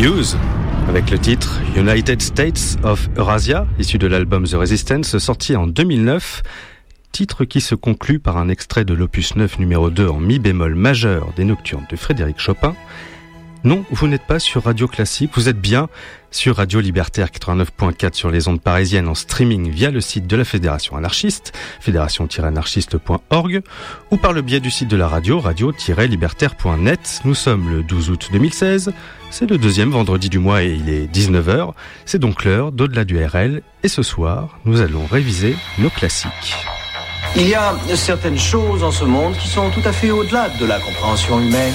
Muse, avec le titre United States of Eurasia, issu de l'album The Resistance, sorti en 2009. Titre qui se conclut par un extrait de l'opus 9 numéro 2 en mi bémol majeur des Nocturnes de Frédéric Chopin, non, vous n'êtes pas sur Radio Classique, vous êtes bien sur Radio Libertaire 89.4 sur les ondes parisiennes en streaming via le site de la Fédération anarchiste, fédération-anarchiste.org, ou par le biais du site de la radio, radio-libertaire.net. Nous sommes le 12 août 2016, c'est le deuxième vendredi du mois et il est 19h, c'est donc l'heure d'au-delà du RL, et ce soir, nous allons réviser nos classiques. Il y a certaines choses en ce monde qui sont tout à fait au-delà de la compréhension humaine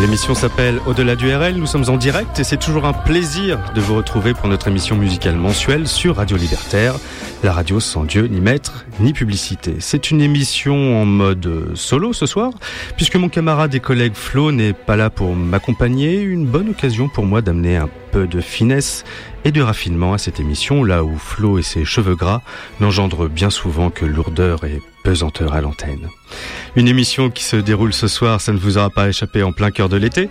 L'émission s'appelle Au-delà du RL, nous sommes en direct et c'est toujours un plaisir de vous retrouver pour notre émission musicale mensuelle sur Radio Libertaire, la radio sans Dieu, ni maître, ni publicité. C'est une émission en mode solo ce soir, puisque mon camarade et collègue Flo n'est pas là pour m'accompagner, une bonne occasion pour moi d'amener un peu de finesse et de raffinement à cette émission, là où Flo et ses cheveux gras n'engendrent bien souvent que lourdeur et à l'antenne. Une émission qui se déroule ce soir, ça ne vous aura pas échappé en plein cœur de l'été.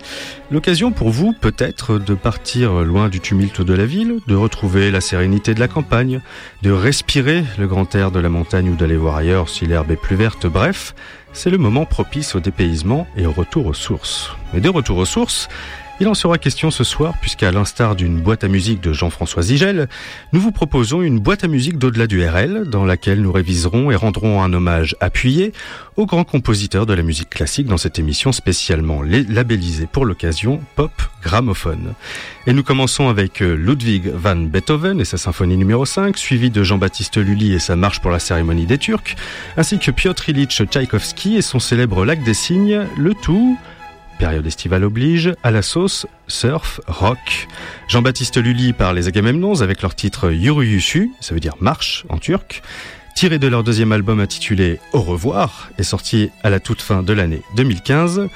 L'occasion pour vous, peut-être, de partir loin du tumulte de la ville, de retrouver la sérénité de la campagne, de respirer le grand air de la montagne ou d'aller voir ailleurs si l'herbe est plus verte, bref, c'est le moment propice au dépaysement et au retour aux sources. Mais de retour aux sources, il en sera question ce soir puisqu'à l'instar d'une boîte à musique de Jean-François Zigel, nous vous proposons une boîte à musique d'au-delà du RL dans laquelle nous réviserons et rendrons un hommage appuyé aux grands compositeurs de la musique classique dans cette émission spécialement labellisée pour l'occasion Pop Gramophone. Et nous commençons avec euh, Ludwig van Beethoven et sa symphonie numéro 5, suivi de Jean-Baptiste Lully et sa marche pour la cérémonie des Turcs, ainsi que Piotr Ilyich Tchaïkovski et son célèbre Lac des Cygnes, le tout période estivale oblige, à la sauce surf rock. Jean-Baptiste Lully par les Agamemnons avec leur titre Yuruyushu, ça veut dire marche en turc, tiré de leur deuxième album intitulé Au revoir, est sorti à la toute fin de l'année 2015.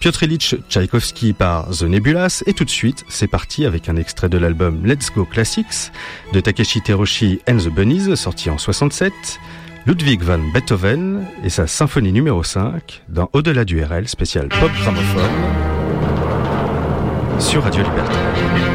Piotr Ilyich Tchaïkovski par The Nebulas et tout de suite c'est parti avec un extrait de l'album Let's Go Classics de Takeshi Teroshi and the Bunnies sorti en 67 Ludwig van Beethoven et sa symphonie numéro 5 dans Au-delà du RL spécial pop gramophone sur Radio Liberté.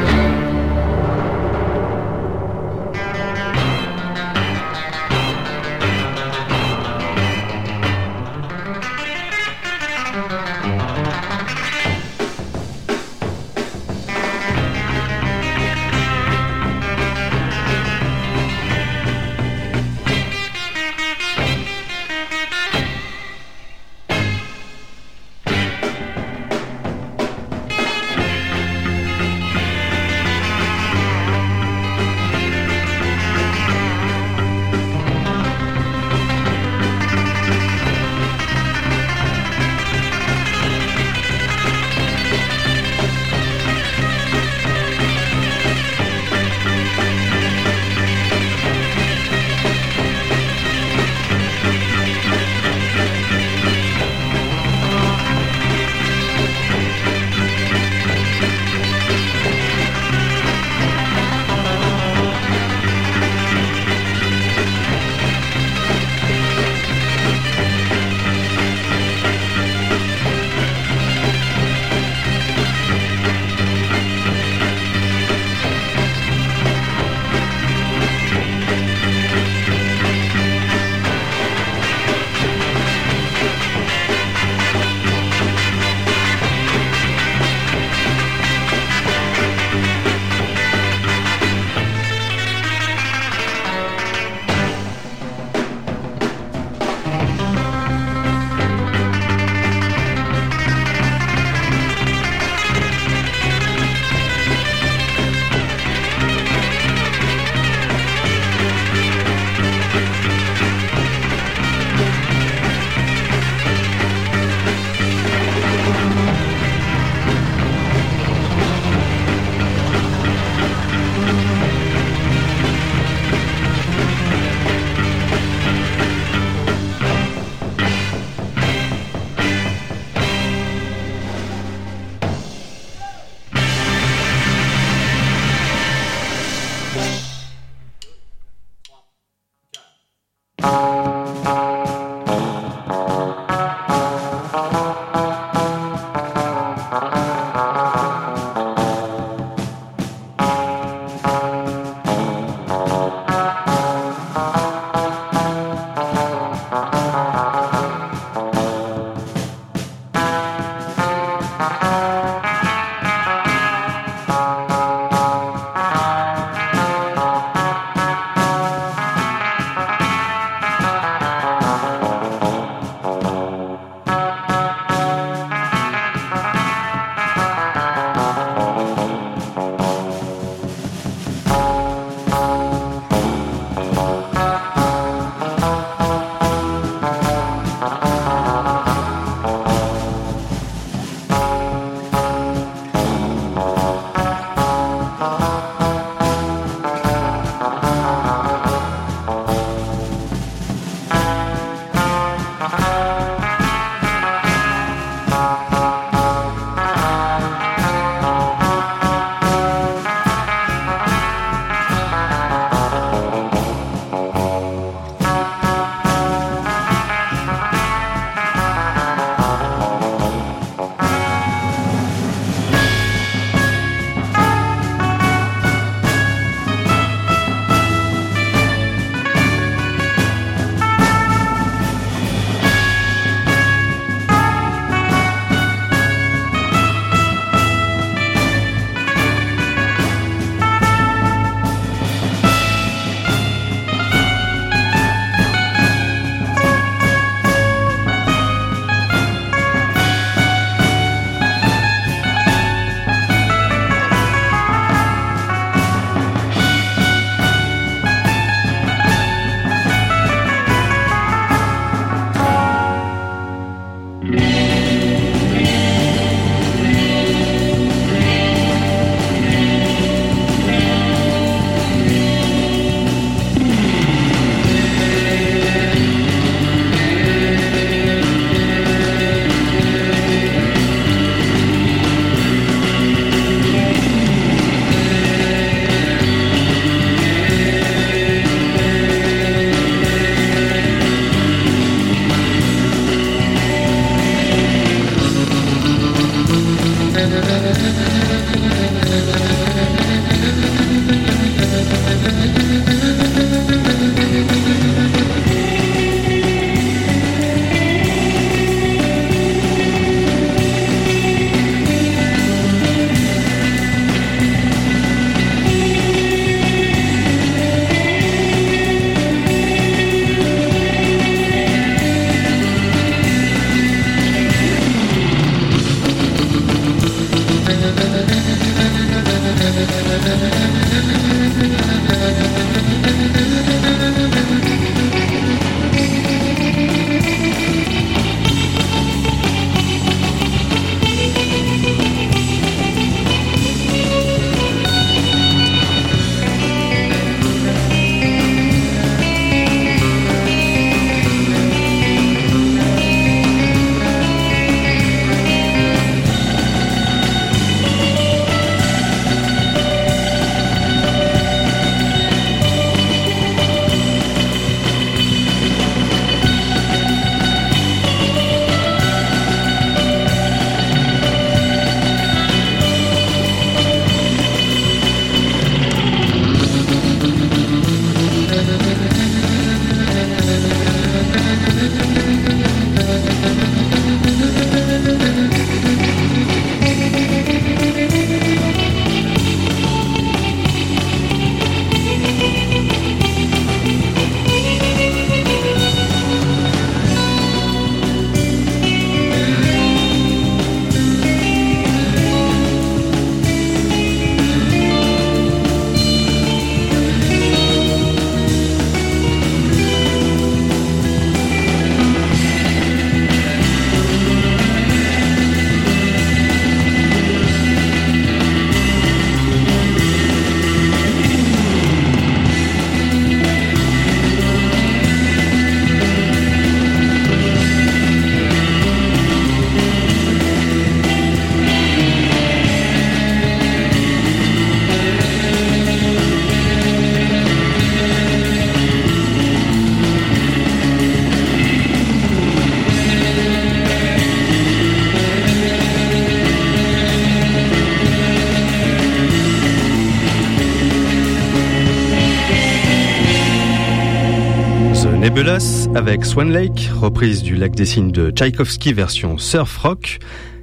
Fabulous avec Swan Lake, reprise du lac des signes de Tchaïkovski version surf rock,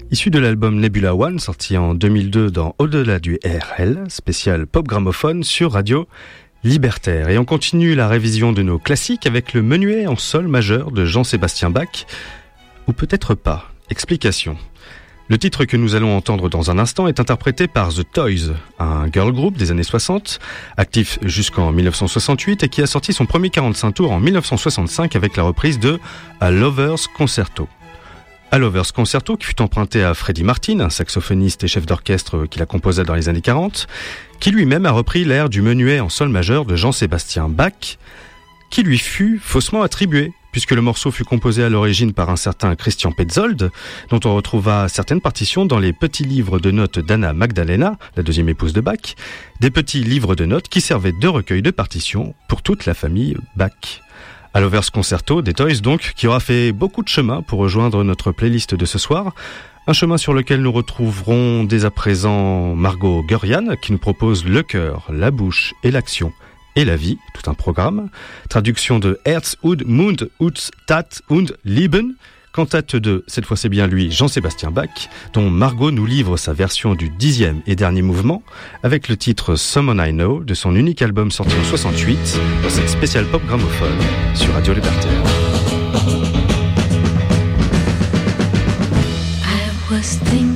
issue de l'album Nebula One sorti en 2002 dans Au-delà du RL, spécial pop gramophone sur radio libertaire. Et on continue la révision de nos classiques avec le menuet en sol majeur de Jean-Sébastien Bach, ou peut-être pas. Explication. Le titre que nous allons entendre dans un instant est interprété par The Toys, un girl group des années 60, actif jusqu'en 1968 et qui a sorti son premier 45 tours en 1965 avec la reprise de A Lover's Concerto. A Lover's Concerto qui fut emprunté à Freddie Martin, un saxophoniste et chef d'orchestre qui la composa dans les années 40, qui lui-même a repris l'air du menuet en sol majeur de Jean-Sébastien Bach, qui lui fut faussement attribué puisque le morceau fut composé à l'origine par un certain Christian Petzold, dont on retrouva certaines partitions dans les petits livres de notes d'Anna Magdalena, la deuxième épouse de Bach, des petits livres de notes qui servaient de recueil de partitions pour toute la famille Bach. À l'Overs Concerto, des Toys donc, qui aura fait beaucoup de chemin pour rejoindre notre playlist de ce soir, un chemin sur lequel nous retrouverons dès à présent Margot Gurian, qui nous propose le cœur, la bouche et l'action et la vie, tout un programme. Traduction de Herz und Mund und Tat und Lieben. Cantate de, cette fois c'est bien lui, Jean-Sébastien Bach, dont Margot nous livre sa version du dixième et dernier mouvement, avec le titre Someone I Know de son unique album sorti en 68, dans cette spéciale pop gramophone sur Radio was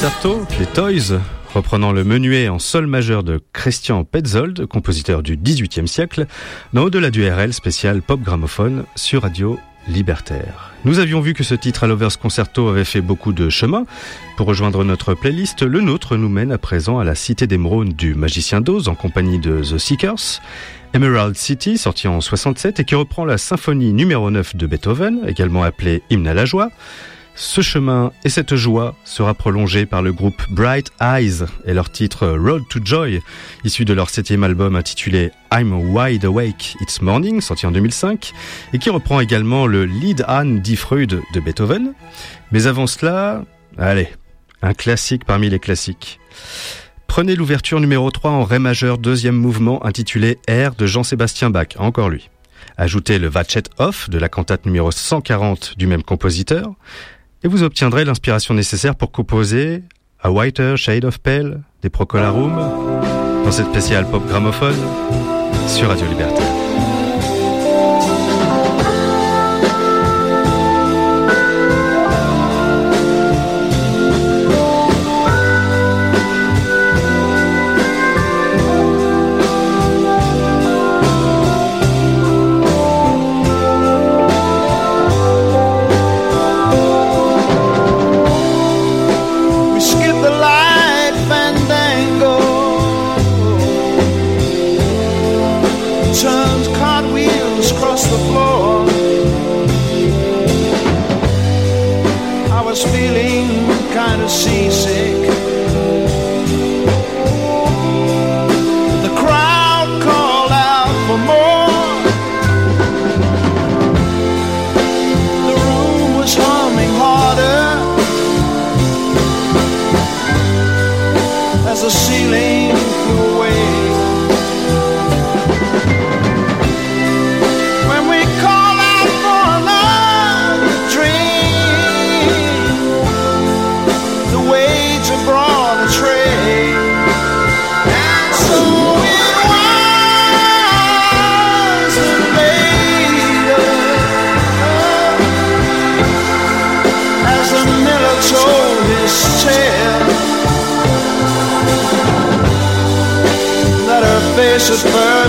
Concerto, des Toys, reprenant le menuet en sol majeur de Christian Petzold, compositeur du XVIIIe siècle, dans Au-delà du RL spécial pop gramophone sur Radio Libertaire. Nous avions vu que ce titre à Lovers Concerto avait fait beaucoup de chemin. Pour rejoindre notre playlist, le nôtre nous mène à présent à la Cité d'Émeraude du Magicien d'Oz en compagnie de The Seekers. Emerald City, sorti en 67 et qui reprend la symphonie numéro 9 de Beethoven, également appelée Hymne à la joie. Ce chemin et cette joie sera prolongé par le groupe Bright Eyes et leur titre Road to Joy, issu de leur septième album intitulé I'm Wide Awake It's Morning, sorti en 2005, et qui reprend également le Lied an die Freude de Beethoven. Mais avant cela, allez, un classique parmi les classiques. Prenez l'ouverture numéro 3 en Ré majeur, deuxième mouvement intitulé Air de Jean-Sébastien Bach, encore lui. Ajoutez le Vachet Off de la cantate numéro 140 du même compositeur, et vous obtiendrez l'inspiration nécessaire pour composer A Whiter Shade of Pale des Procolarum dans cette spéciale pop gramophone sur Radio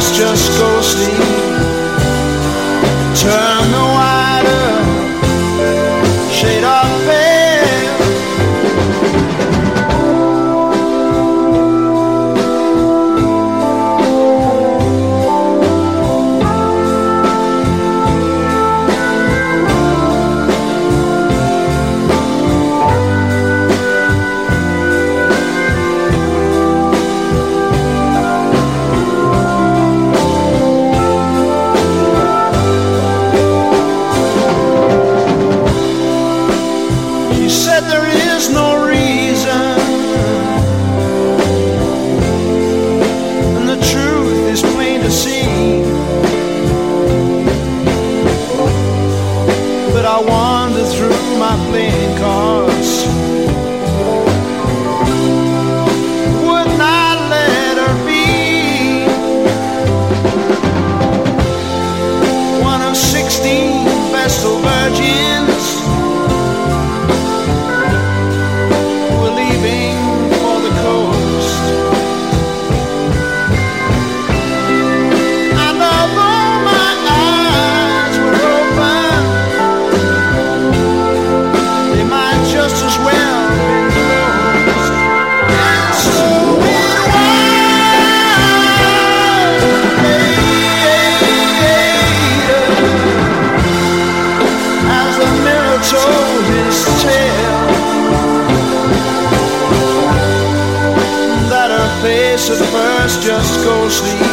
Just go sleep. wander through my playing cards. go sleep.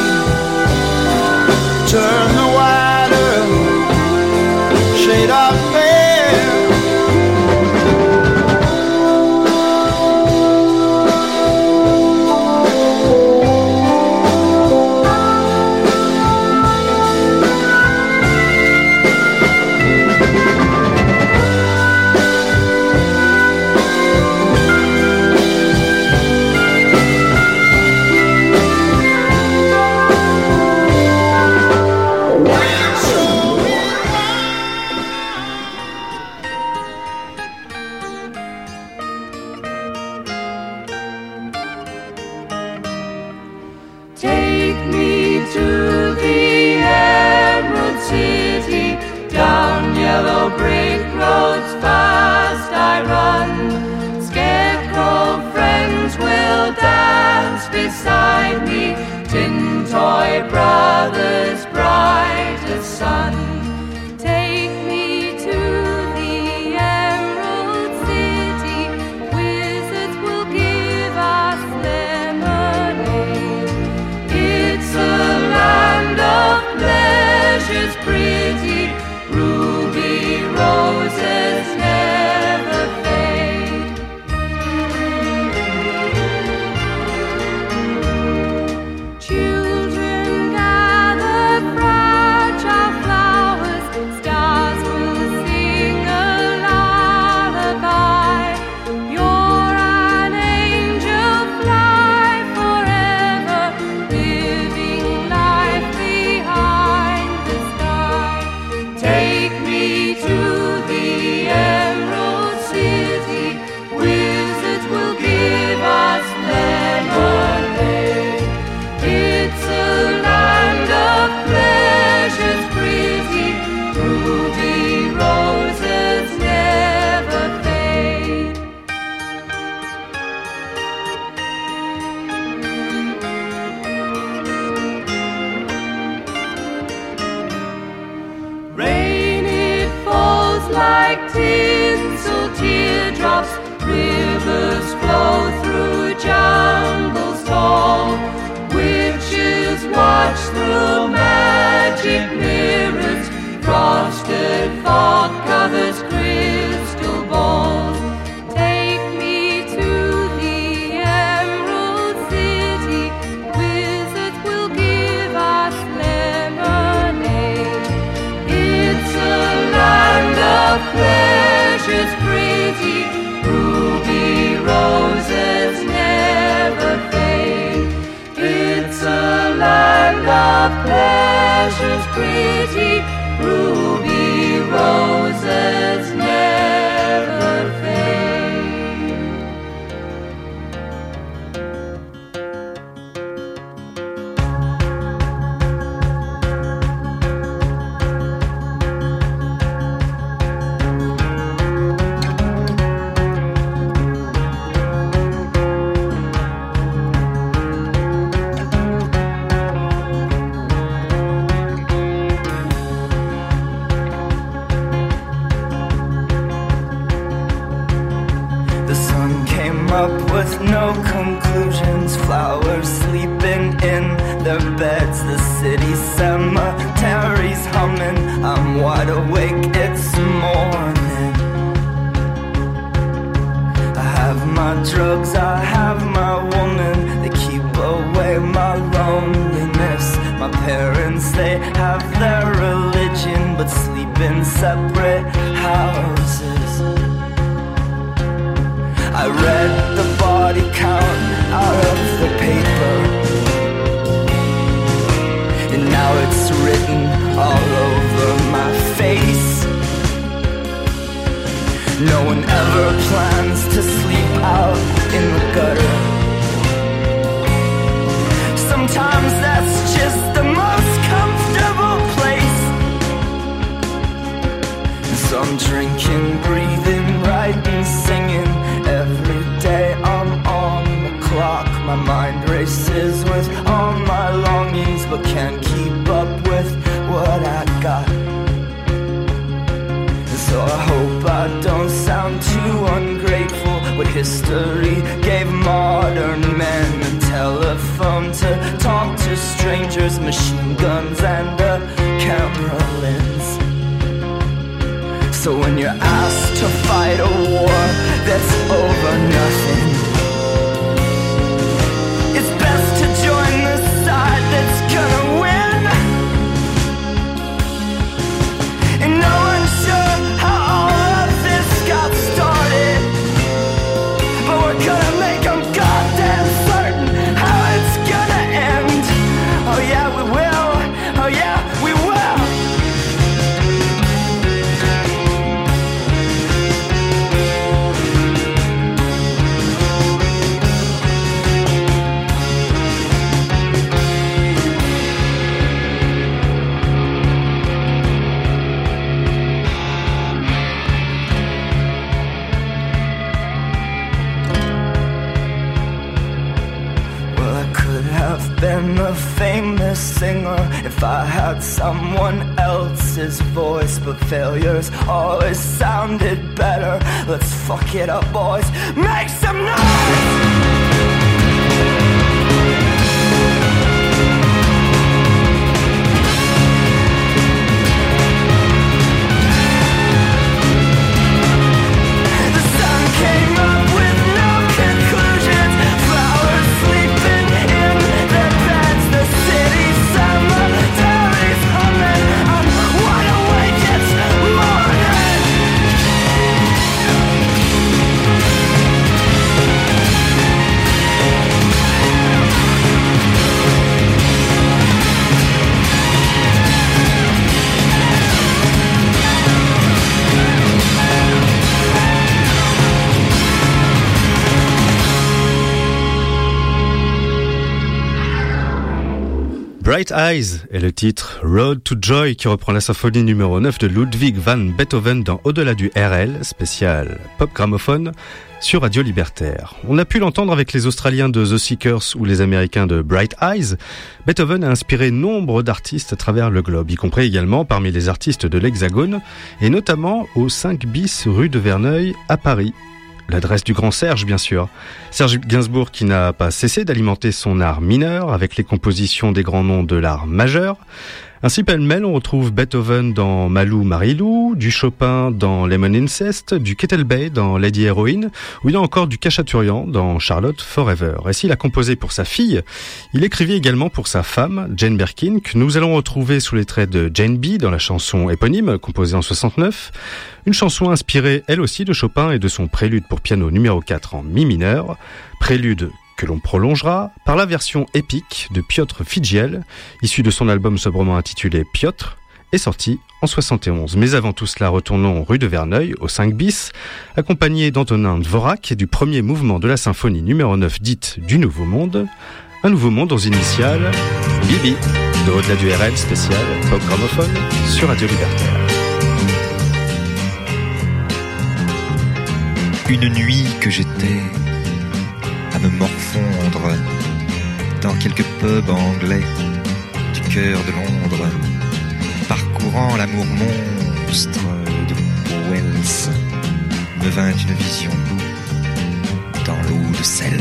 of pleasure's pretty ruby roses. if I had someone else's voice, but failures always sounded better. Let's fuck it up, boys. Make some Bright Eyes est le titre Road to Joy qui reprend la symphonie numéro 9 de Ludwig van Beethoven dans Au-delà du RL, spécial pop gramophone sur Radio Libertaire. On a pu l'entendre avec les Australiens de The Seekers ou les Américains de Bright Eyes. Beethoven a inspiré nombre d'artistes à travers le globe, y compris également parmi les artistes de l'Hexagone et notamment au 5 bis rue de Verneuil à Paris l'adresse du grand Serge bien sûr. Serge Gainsbourg qui n'a pas cessé d'alimenter son art mineur avec les compositions des grands noms de l'art majeur. Ainsi, pêle-mêle, on retrouve Beethoven dans Malou Marilou, du Chopin dans Lemon Incest, du Kettlebay dans Lady Heroine, ou il a encore du Cachaturian dans Charlotte Forever. Et s'il a composé pour sa fille, il écrivit également pour sa femme, Jane Birkin, que nous allons retrouver sous les traits de Jane B dans la chanson éponyme, composée en 69, une chanson inspirée elle aussi de Chopin et de son prélude pour piano numéro 4 en mi mineur, prélude que l'on prolongera par la version épique de Piotr Figiel, issue de son album sobrement intitulé Piotr, est sorti en 71. Mais avant tout cela, retournons rue de Verneuil, au 5 bis, accompagné d'Antonin Dvorak et du premier mouvement de la symphonie numéro 9 dite du Nouveau Monde, un Nouveau Monde aux initiales Bibi, de au-delà du RL spécial pop gramophone sur Radio Libertaire. Une nuit que j'étais me morfondre dans quelques pubs anglais du cœur de Londres parcourant l'amour monstre de Wells, me vint une vision dans l'eau de Cels.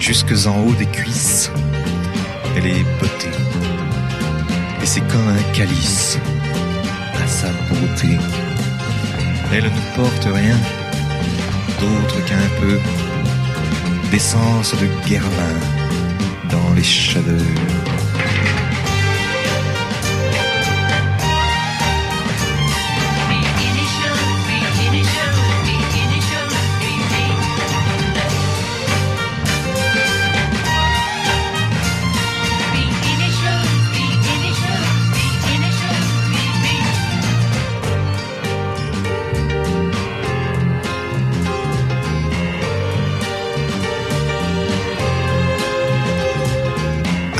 Jusque en haut des cuisses. Elle est beauté. Et c'est comme un calice à sa beauté. Elle ne porte rien d'autre qu'un peu d'essence de guervin dans les chaleurs.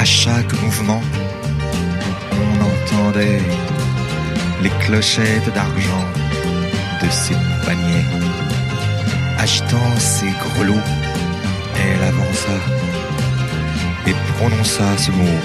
À chaque mouvement, on entendait les clochettes d'argent de ses paniers. Agitant ses grelots, elle avança et prononça ce mot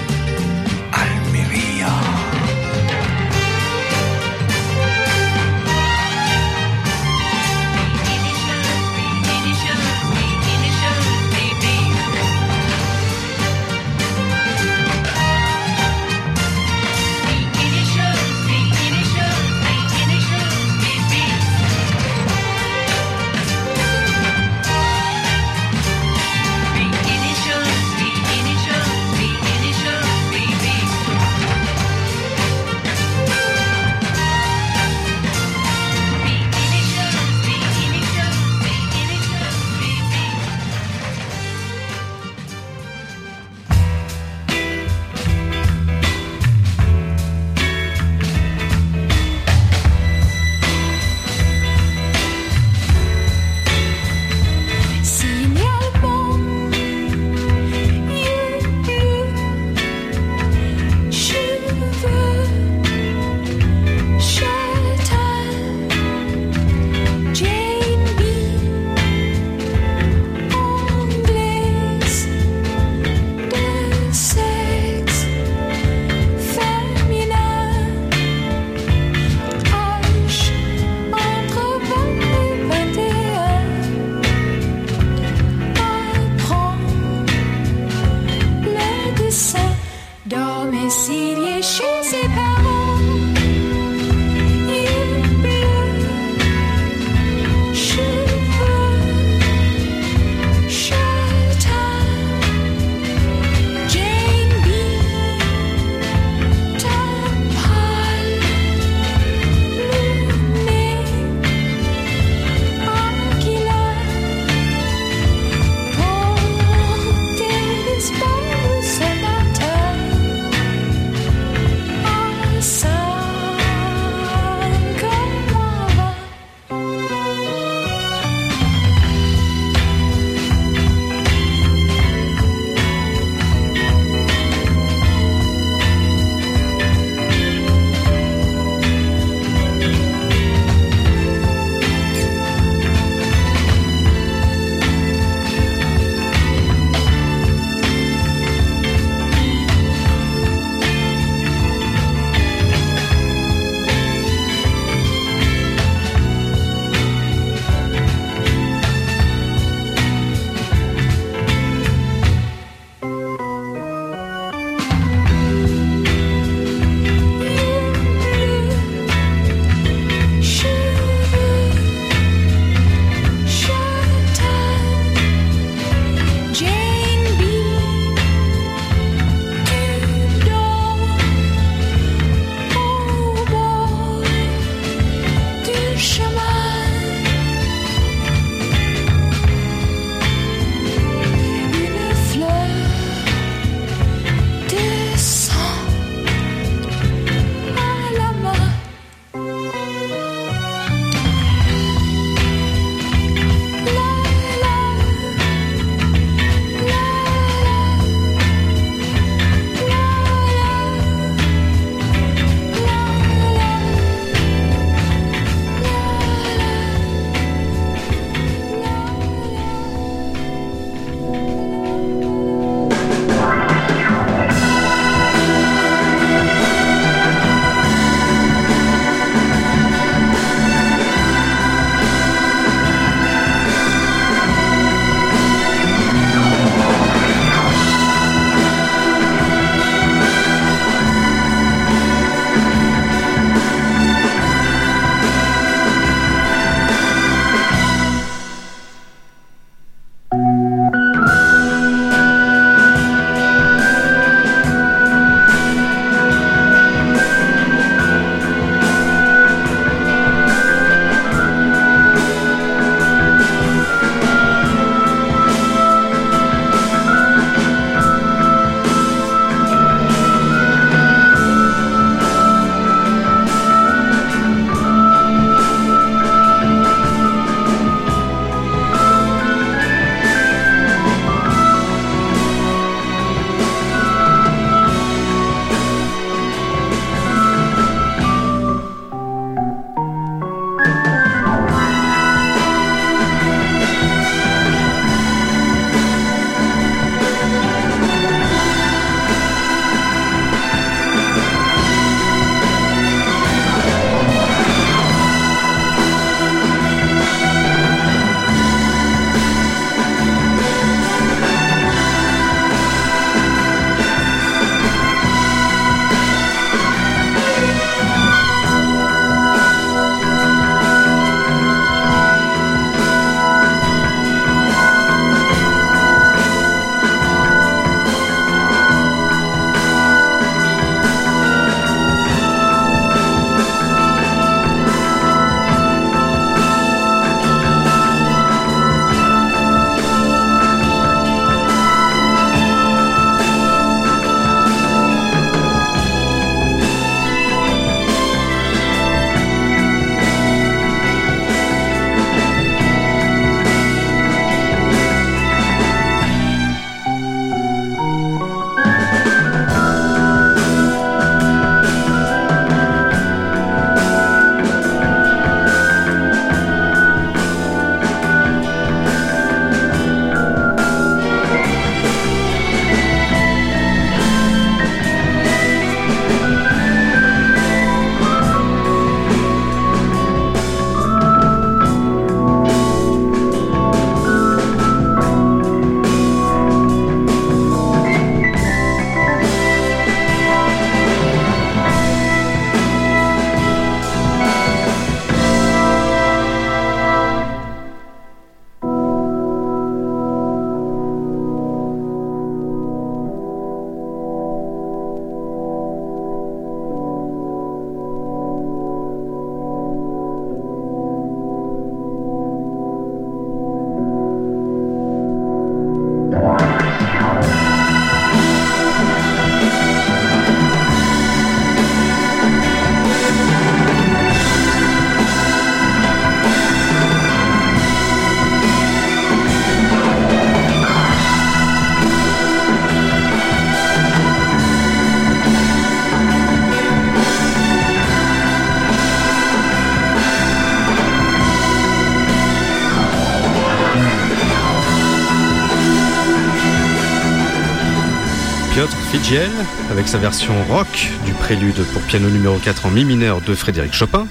Avec sa version rock du prélude pour piano numéro 4 en mi mineur de Frédéric Chopin,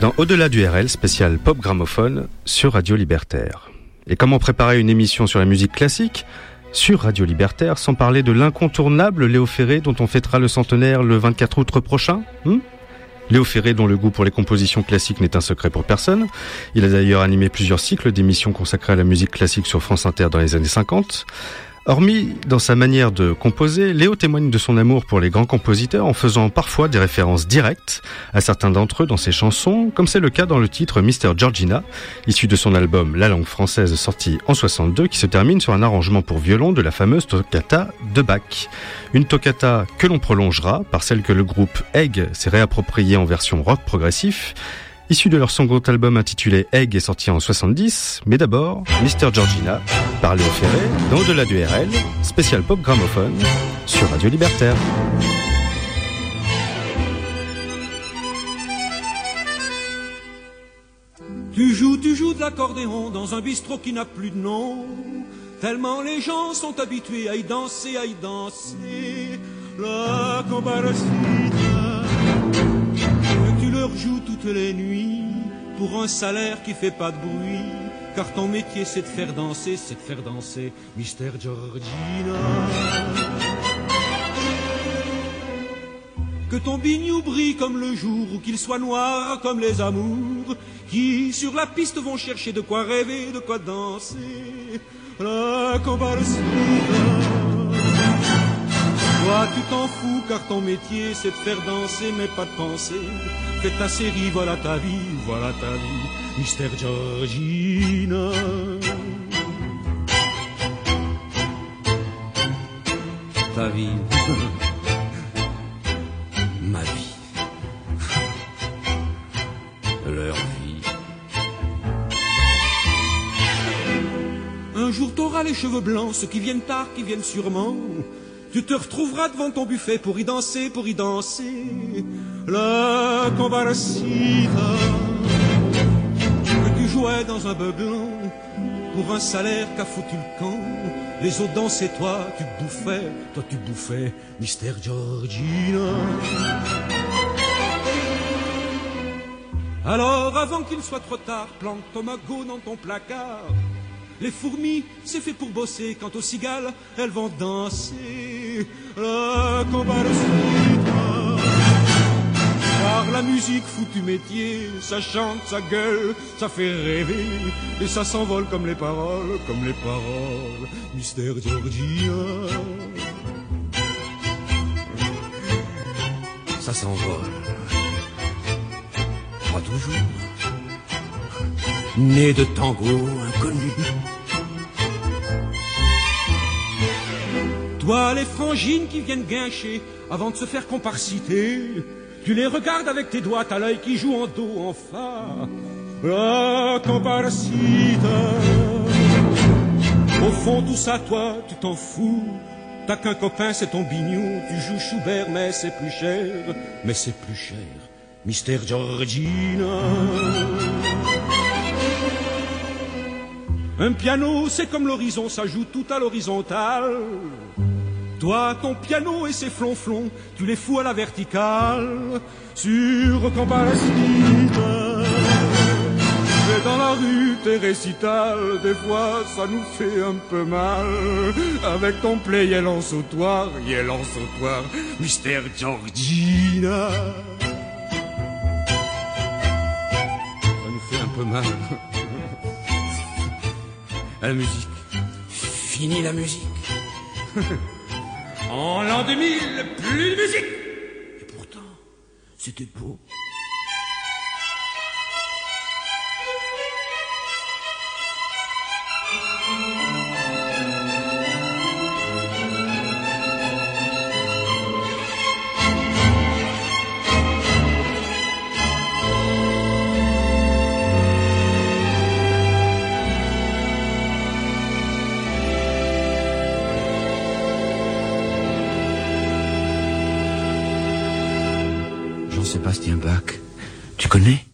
dans Au-delà du RL, spécial pop gramophone sur Radio Libertaire. Et comment préparer une émission sur la musique classique sur Radio Libertaire sans parler de l'incontournable Léo Ferré dont on fêtera le centenaire le 24 août prochain hmm? Léo Ferré, dont le goût pour les compositions classiques n'est un secret pour personne. Il a d'ailleurs animé plusieurs cycles d'émissions consacrées à la musique classique sur France Inter dans les années 50. Hormis dans sa manière de composer, Léo témoigne de son amour pour les grands compositeurs en faisant parfois des références directes à certains d'entre eux dans ses chansons, comme c'est le cas dans le titre Mr. Georgina, issu de son album La langue française sorti en 62, qui se termine sur un arrangement pour violon de la fameuse toccata de Bach. Une toccata que l'on prolongera par celle que le groupe Egg s'est réappropriée en version rock progressif, issu de leur second album intitulé Egg est sorti en 70, mais d'abord Mr. Georgina par Léo Ferré dans Au-delà du RL, spécial pop gramophone sur Radio Libertaire. Tu joues, tu joues de l'accordéon dans un bistrot qui n'a plus de nom. Tellement les gens sont habitués à y danser, à y danser. La tu joues toutes les nuits pour un salaire qui fait pas de bruit. Car ton métier c'est de faire danser, c'est de faire danser Mister Georgina. Que ton bignou brille comme le jour ou qu'il soit noir comme les amours qui sur la piste vont chercher de quoi rêver, de quoi danser. La toi, tu t'en fous car ton métier c'est de faire danser mais pas de penser. Fais ta série, voilà ta vie, voilà ta vie, Mister Georgina. Ta vie, ma vie, leur vie. Un jour t'auras les cheveux blancs, ceux qui viennent tard, qui viennent sûrement. Tu te retrouveras devant ton buffet pour y danser, pour y danser. La combaracita que tu jouais dans un beuglant pour un salaire qu'a foutu le camp. Les autres dansaient, toi tu bouffais, toi tu bouffais, Mister Georgina. Alors avant qu'il soit trop tard, plante ton magot dans ton placard. Les fourmis, c'est fait pour bosser. Quant aux cigales, elles vont danser. La La musique fout du métier, ça chante, ça gueule, ça fait rêver. Et ça s'envole comme les paroles, comme les paroles. Mystère Georgia. Ça s'envole. Moi toujours. Né de tango inconnu Toi, les frangines qui viennent guincher avant de se faire comparciter, tu les regardes avec tes doigts, à l'œil qui joue en dos, en fa. La comparcita. Au fond, tout ça, toi, tu t'en fous. T'as qu'un copain, c'est ton bignou. Tu joues Schubert, mais c'est plus cher. Mais c'est plus cher. Mister Georgina. Un piano, c'est comme l'horizon, ça joue tout à l'horizontale. Toi, ton piano et ses flonflons, tu les fous à la verticale, sur Campalacite. Mais dans la rue, tes récitals, des fois, ça nous fait un peu mal. Avec ton play, yel en sautoir, yel en sautoir, Mystère Georgina. Ça nous fait un peu mal. la musique. Fini la musique. En l'an 2000, plus de musique. Et pourtant, c'était beau. Connais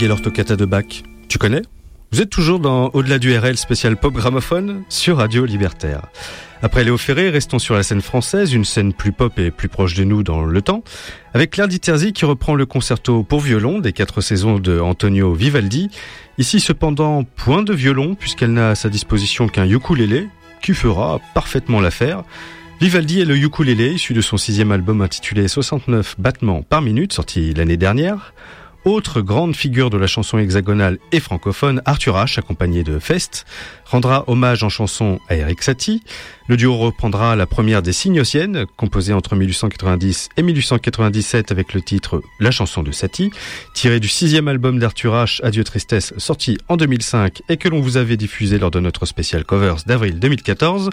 Et l'orthocata de Bach. Tu connais? Vous êtes toujours dans Au-delà du RL spécial pop gramophone sur Radio Libertaire. Après Léo Ferré, restons sur la scène française, une scène plus pop et plus proche de nous dans le temps, avec Claire Diterzi qui reprend le concerto pour violon des quatre saisons de Antonio Vivaldi. Ici cependant, point de violon puisqu'elle n'a à sa disposition qu'un ukulélé qui fera parfaitement l'affaire. Vivaldi est le ukulélé issu de son sixième album intitulé 69 battements par minute sorti l'année dernière. Autre grande figure de la chanson hexagonale et francophone, Arthur H, accompagné de Fest, rendra hommage en chanson à Eric Satie. Le duo reprendra la première des Signosiennes, composée entre 1890 et 1897 avec le titre La chanson de Satie, tiré du sixième album d'Arthur H, Adieu Tristesse, sorti en 2005 et que l'on vous avait diffusé lors de notre spécial Covers d'avril 2014.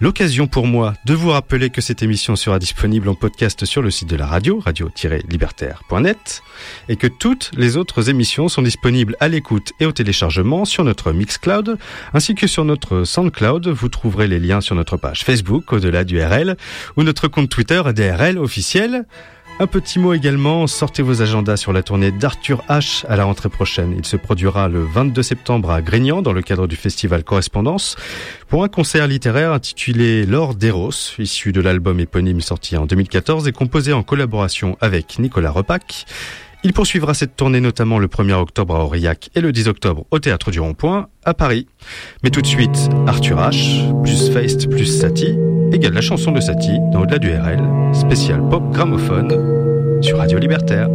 L'occasion pour moi de vous rappeler que cette émission sera disponible en podcast sur le site de la radio, radio-libertaire.net, et que toutes les autres émissions sont disponibles à l'écoute et au téléchargement sur notre Mixcloud, ainsi que sur notre Soundcloud. Vous trouverez les liens sur notre page Facebook, au-delà du RL, ou notre compte Twitter, DRL officiel. Un petit mot également, sortez vos agendas sur la tournée d'Arthur H à la rentrée prochaine. Il se produira le 22 septembre à Grignan dans le cadre du festival Correspondance pour un concert littéraire intitulé L'Or d'Eros, issu de l'album éponyme sorti en 2014 et composé en collaboration avec Nicolas Repac. Il poursuivra cette tournée notamment le 1er octobre à Aurillac et le 10 octobre au Théâtre du Rond-Point à Paris. Mais tout de suite, Arthur H, plus Feist, plus Satie, égale la chanson de Satie dans Au-delà du RL, spécial pop gramophone sur Radio Libertaire.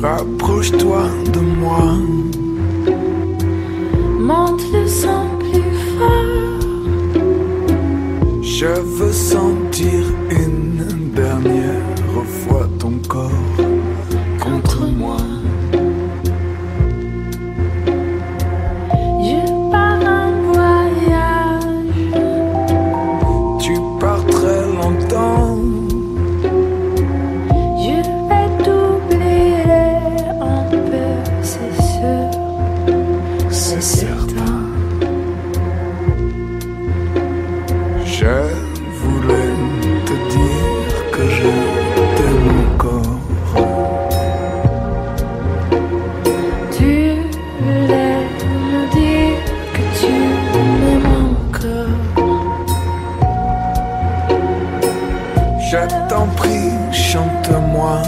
Rapproche-toi de moi. Monte le sang Je veux sentir une dernière Je t'en prie, chante-moi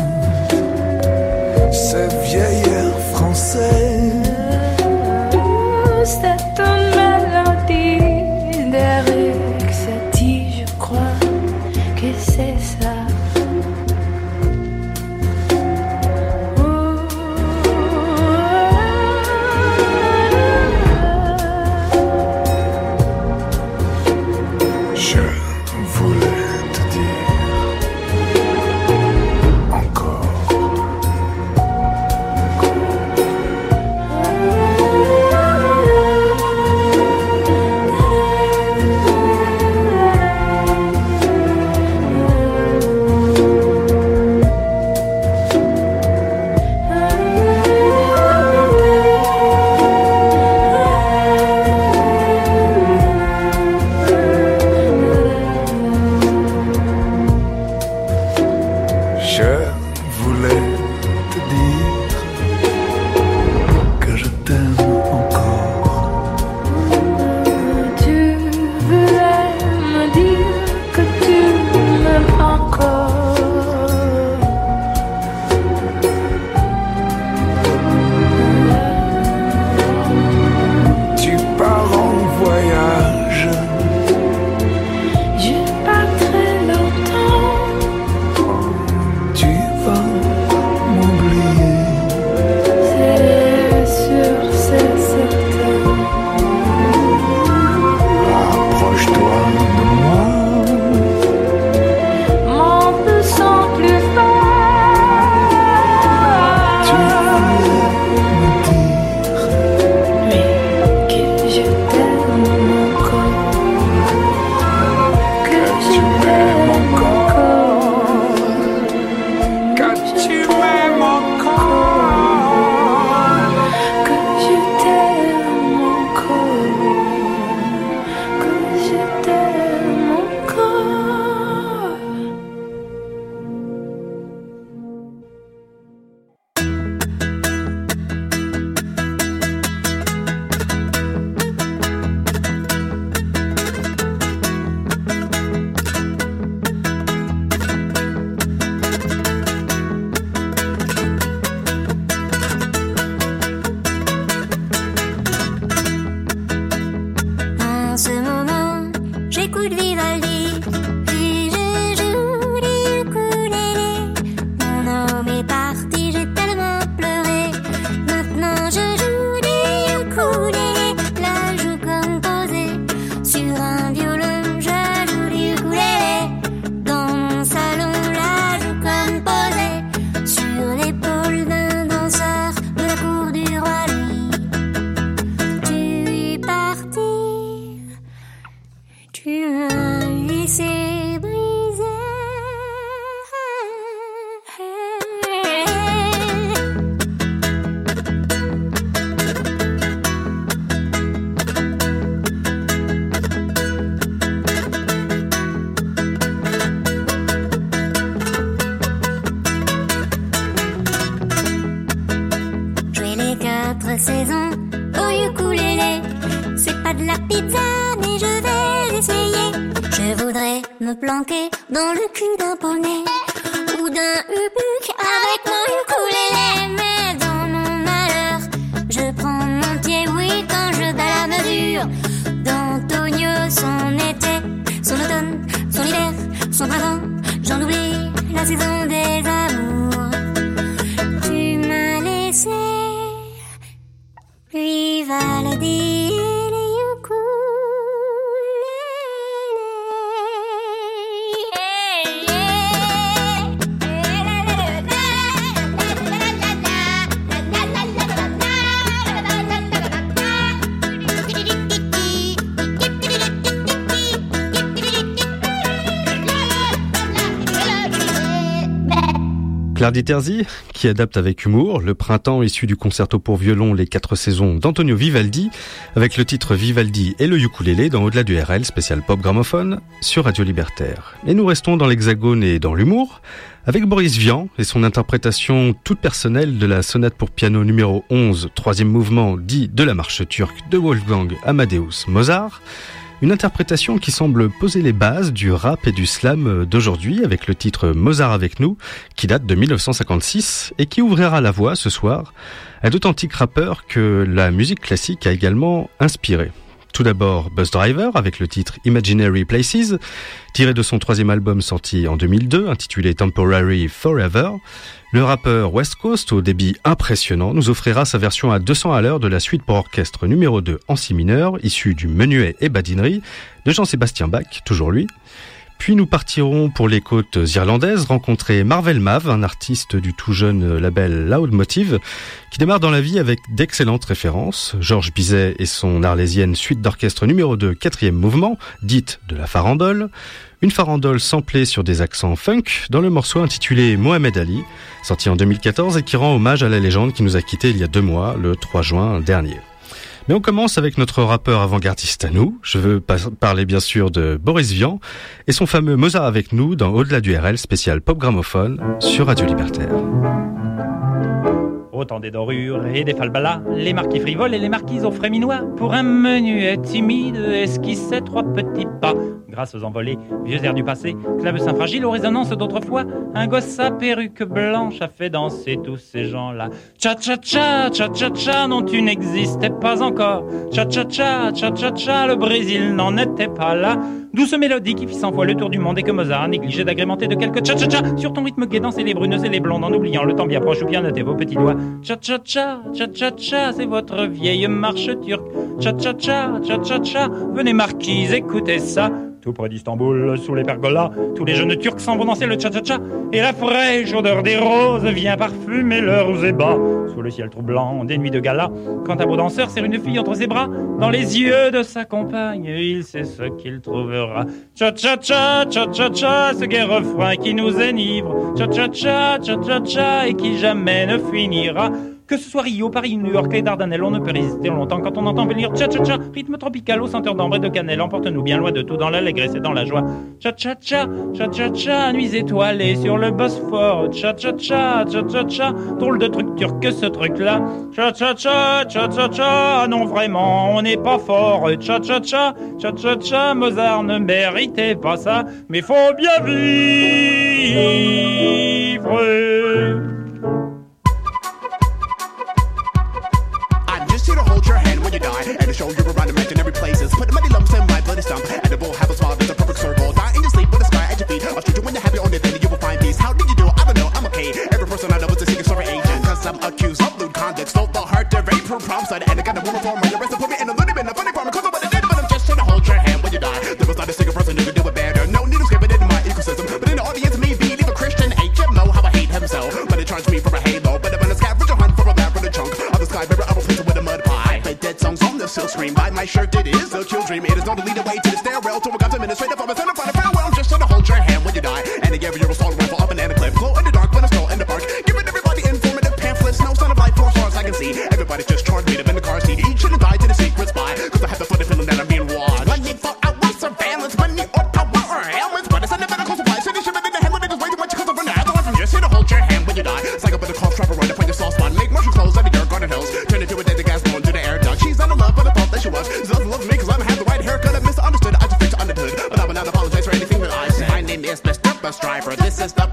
Diterzi, qui adapte avec humour le printemps issu du concerto pour violon Les quatre saisons d'Antonio Vivaldi, avec le titre Vivaldi et le ukulélé dans Au-delà du RL, spécial pop gramophone, sur Radio Libertaire. Et nous restons dans l'hexagone et dans l'humour, avec Boris Vian et son interprétation toute personnelle de la sonate pour piano numéro 11, troisième mouvement dit de la marche turque de Wolfgang Amadeus Mozart, une interprétation qui semble poser les bases du rap et du slam d'aujourd'hui avec le titre Mozart avec nous, qui date de 1956 et qui ouvrira la voie ce soir à d'authentiques rappeurs que la musique classique a également inspiré. Tout d'abord Buzz Driver avec le titre Imaginary Places, tiré de son troisième album sorti en 2002 intitulé Temporary Forever. Le rappeur West Coast, au débit impressionnant, nous offrira sa version à 200 à l'heure de la suite pour orchestre numéro 2 en si mineur, issue du menuet et badinerie de Jean-Sébastien Bach, toujours lui. Puis nous partirons pour les côtes irlandaises rencontrer Marvel Mav, un artiste du tout jeune label Loudmotive, qui démarre dans la vie avec d'excellentes références. Georges Bizet et son arlésienne suite d'orchestre numéro 2, quatrième mouvement, dite de la farandole. Une farandole samplée sur des accents funk dans le morceau intitulé Mohamed Ali, sorti en 2014 et qui rend hommage à la légende qui nous a quittés il y a deux mois, le 3 juin dernier. Mais on commence avec notre rappeur avant-gardiste à nous. Je veux parler bien sûr de Boris Vian et son fameux Mozart avec nous dans Au-delà du RL spécial pop gramophone sur Radio Libertaire. Autant des dorures et des falbalas, les marquis frivoles et les marquises au fréminois. Pour un menuet timide, esquissait trois petits pas. Grâce aux envolées, vieux airs du passé, clavecin fragile aux résonances d'autrefois, un gosse à perruque blanche a fait danser tous ces gens-là. Cha-cha-cha, cha-cha-cha, non tu n'existais pas encore. Cha-cha-cha, cha-cha-cha, le Brésil n'en était pas là. Douce mélodie qui fit cent fois le tour du monde et que Mozart a négligé d'agrémenter de quelques cha-cha-cha sur ton rythme gai danser les brunes et les blondes en oubliant le temps bien proche ou bien noter vos petits doigts. Cha-cha-cha, cha-cha-cha, c'est votre vieille marche turque. Cha-cha-cha, cha-cha-cha, venez marquise, écoutez ça. Tout près d'Istanbul, sous les pergolas, tous les jeunes turcs s'en vont danser le cha-cha-cha. Et la fraîche odeur des roses vient parfumer leurs ébats. Sous le ciel troublant des nuits de gala, quand un beau danseur serre une fille entre ses bras, dans les yeux de sa compagne, il sait ce qu'il trouvera. Cha-cha-cha, cha-cha-cha, ce gai refrain qui nous enivre. Cha-cha-cha, cha-cha-cha, et qui jamais ne finira. Que ce soit Rio, Paris, New York, les Dardanelles, on ne peut résister longtemps quand on entend venir cha-cha-cha, rythme tropical aux senteurs d'ambre et de cannelle, emporte-nous bien loin de tout dans l'allégresse et dans la joie. Cha-cha-cha, cha-cha-cha, nuits étoilées sur le Bosphore, cha-cha-cha, cha-cha-cha, drôle de truc turc que ce truc-là. Cha-cha-cha, cha-cha-cha, non vraiment, on n'est pas fort. Cha-cha-cha, cha-cha-cha, Mozart ne méritait pas ça, mais faut bien vivre. I'm accused of lewd conduct. Stole the heart to rape her prom side and I got a woman for my arrest put me in a little bit of funny farm of what I did, but I'm just trying to hold your hand when you die. There was not a single person who could do it better. No need to scrape it in my ecosystem. But in the audience, me believe a Christian HMO, how I hate himself. But they charge me for a halo. But I'm a scavenger hunt for a lab for the chunk. Of the sky, baby, I will it with a mud pie. Play dead songs on the silk screen. By my shirt, it is a kill dream. It is not to lead the way to the stairwell. To a for this is the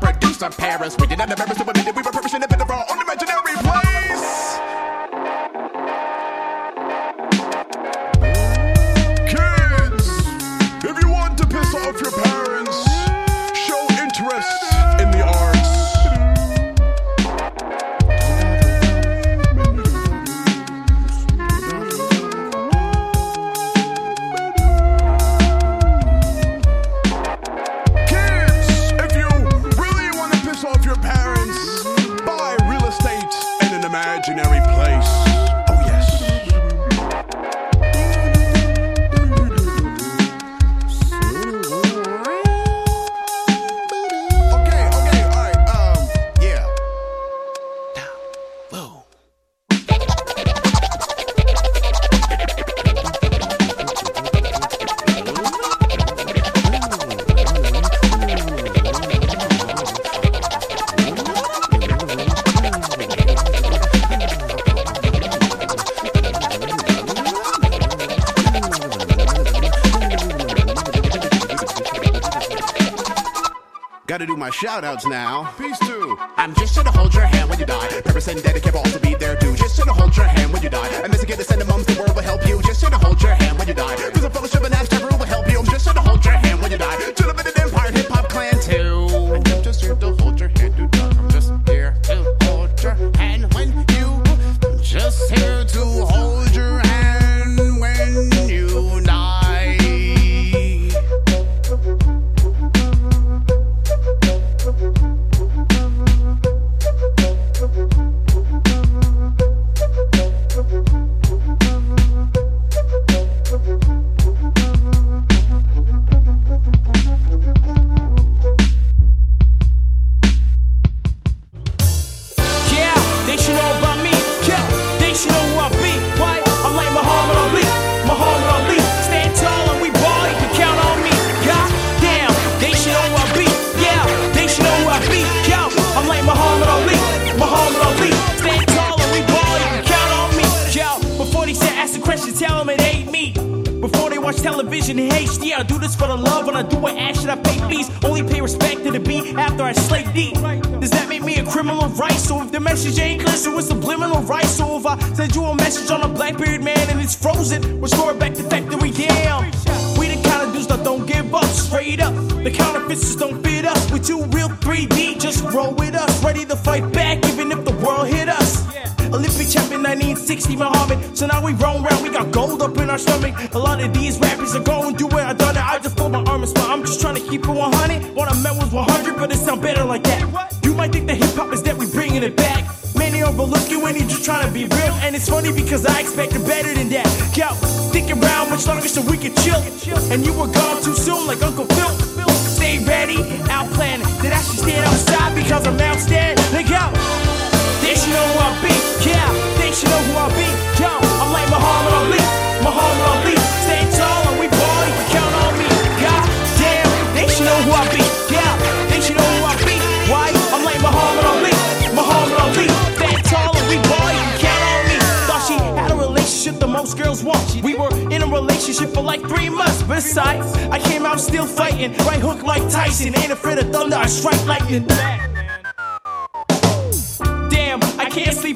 shout outs now.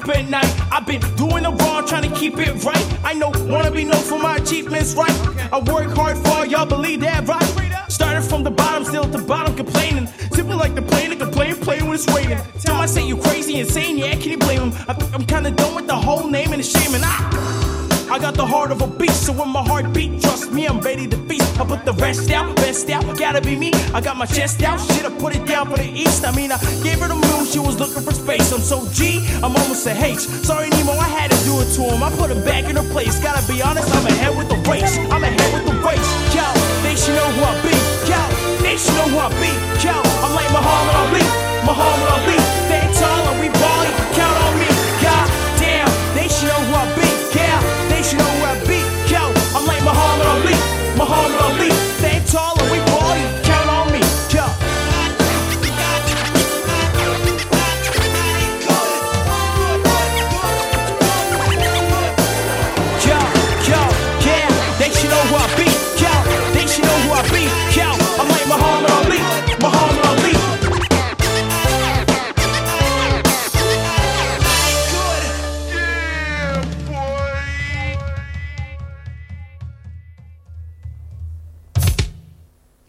At night. I've been doing the wrong, trying to keep it right. I know, wanna be known for my achievements, right? I work hard for y'all, believe that, right? Started from the bottom, still at the bottom, complaining. Simple like the plane, complain, playing when it's raining. Tell I say you crazy, insane, yeah, can you blame him? I think I'm kinda done with the whole name and the shame, and I. I got the heart of a beast, so when my heart beat, trust me, I'm ready to feast. I put the rest out, best out, gotta be me. I got my chest out, shit, I put it down for the east. I mean, I gave her the moon, she was looking for space. I'm so G, I'm almost a H. Sorry, Nemo, I had to do it to him. I put him back in her place. Gotta be honest, I'm ahead with the race. I'm ahead with the race. Yo, they should know who I be. Yo, they should know who I be. Yo, I'm like Muhammad Ali, Muhammad Ali. Stay tall and we ball, you can count on me. God damn, they should know who I be. Should know who I be. Yo, I'm like Muhammad Ali, Muhammad Ali.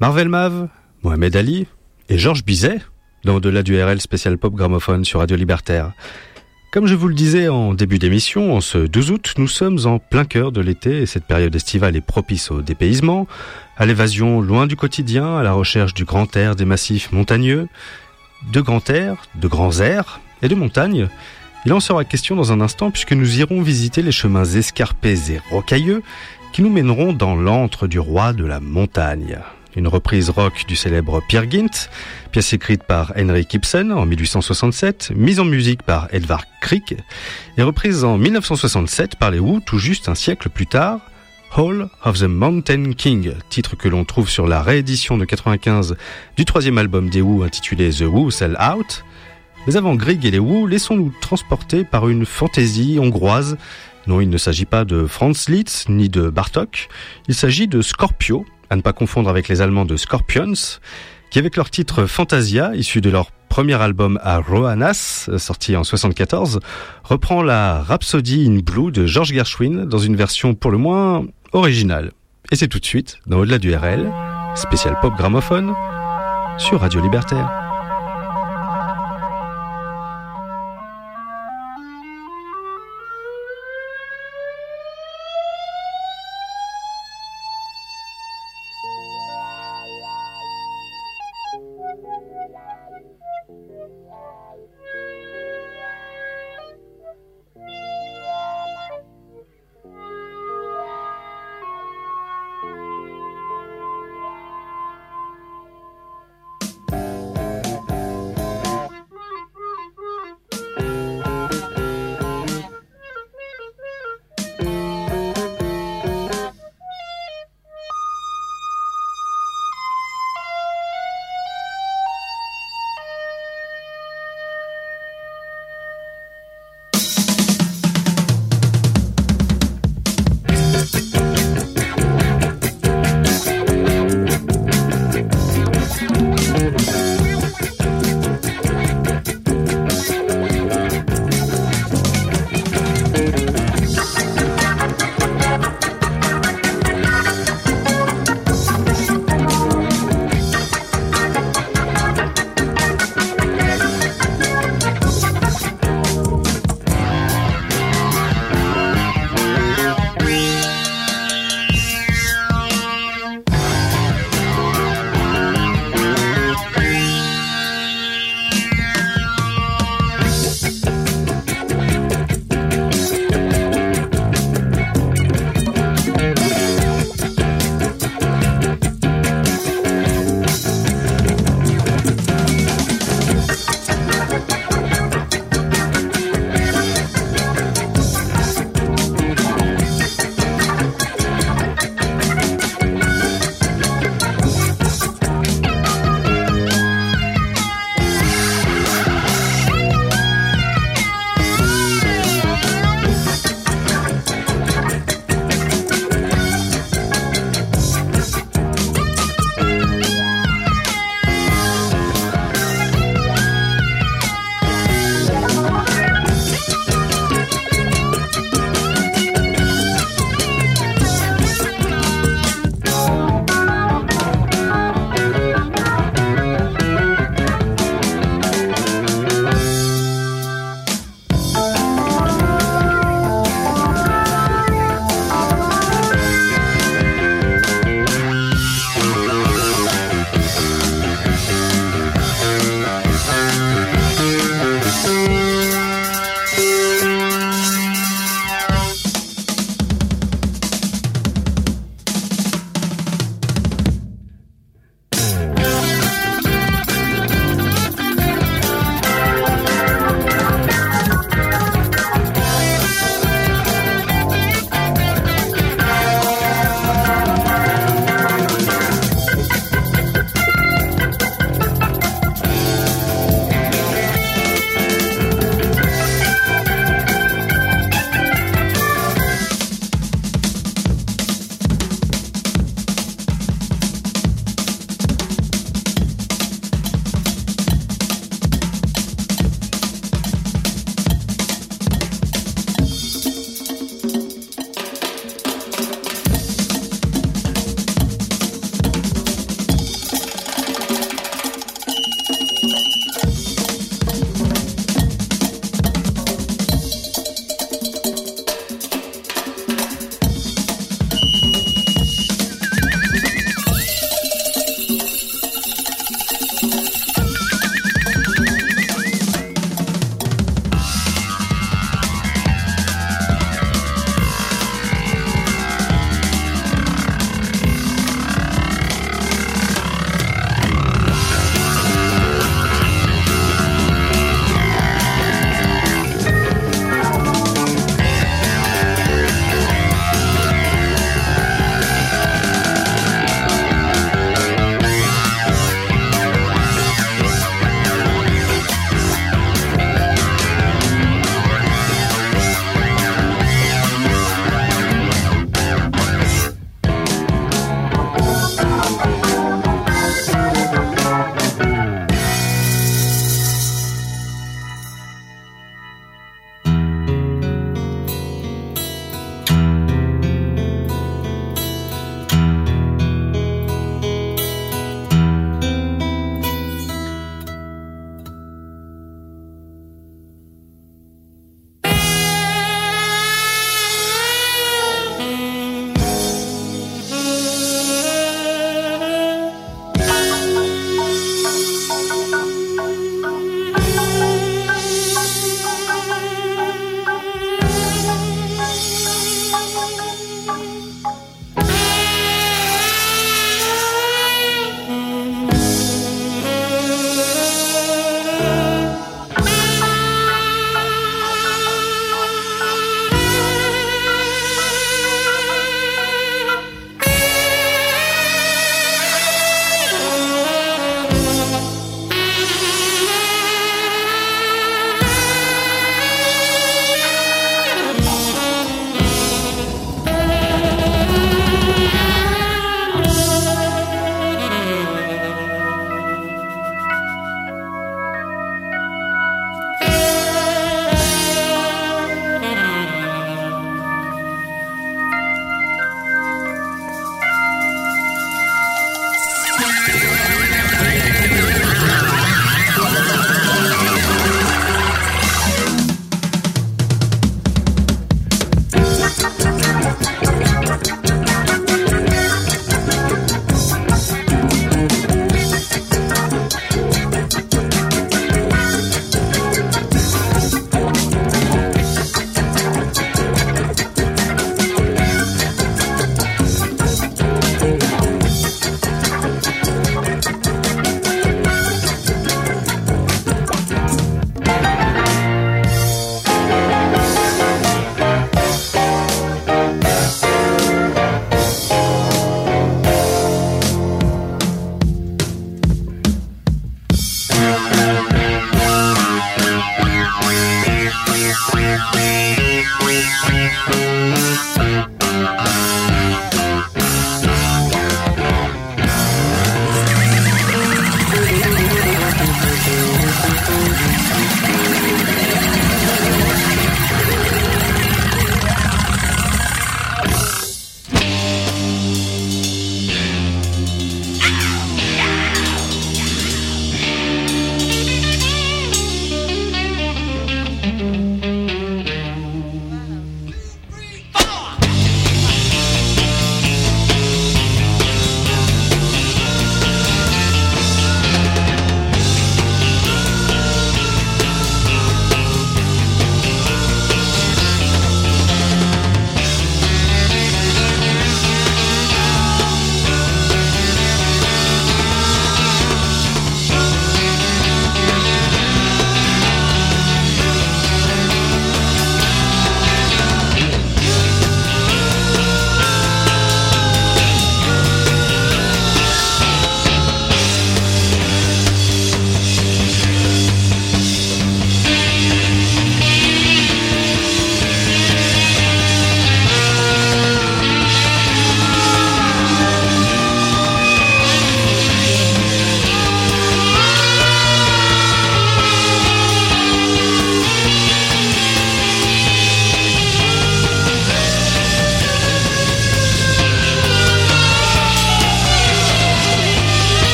Marvel Mav, Mohamed Ali et Georges Bizet dans Au-delà du RL spécial pop gramophone sur Radio Libertaire. Comme je vous le disais en début d'émission, en ce 12 août, nous sommes en plein cœur de l'été et cette période estivale est propice au dépaysement, à l'évasion loin du quotidien, à la recherche du grand air des massifs montagneux, de grand air, de grands airs et de montagnes. Il en sera question dans un instant puisque nous irons visiter les chemins escarpés et rocailleux qui nous mèneront dans l'antre du roi de la montagne. Une reprise rock du célèbre Pierre Gint, pièce écrite par Henrik Ibsen en 1867, mise en musique par Edvard Grieg et reprise en 1967 par les Who tout juste un siècle plus tard. Hall of the Mountain King, titre que l'on trouve sur la réédition de 95 du troisième album des Who intitulé The Who Sell Out. Mais avant Grieg et les Who, laissons-nous transporter par une fantaisie hongroise. Non, il ne s'agit pas de Franz Liszt ni de Bartok, il s'agit de Scorpio, à ne pas confondre avec les Allemands de Scorpions, qui avec leur titre Fantasia, issu de leur premier album à Roanas, sorti en 74, reprend la Rhapsody in Blue de George Gershwin dans une version pour le moins originale. Et c'est tout de suite dans Au-delà du RL, spécial pop gramophone, sur Radio Libertaire.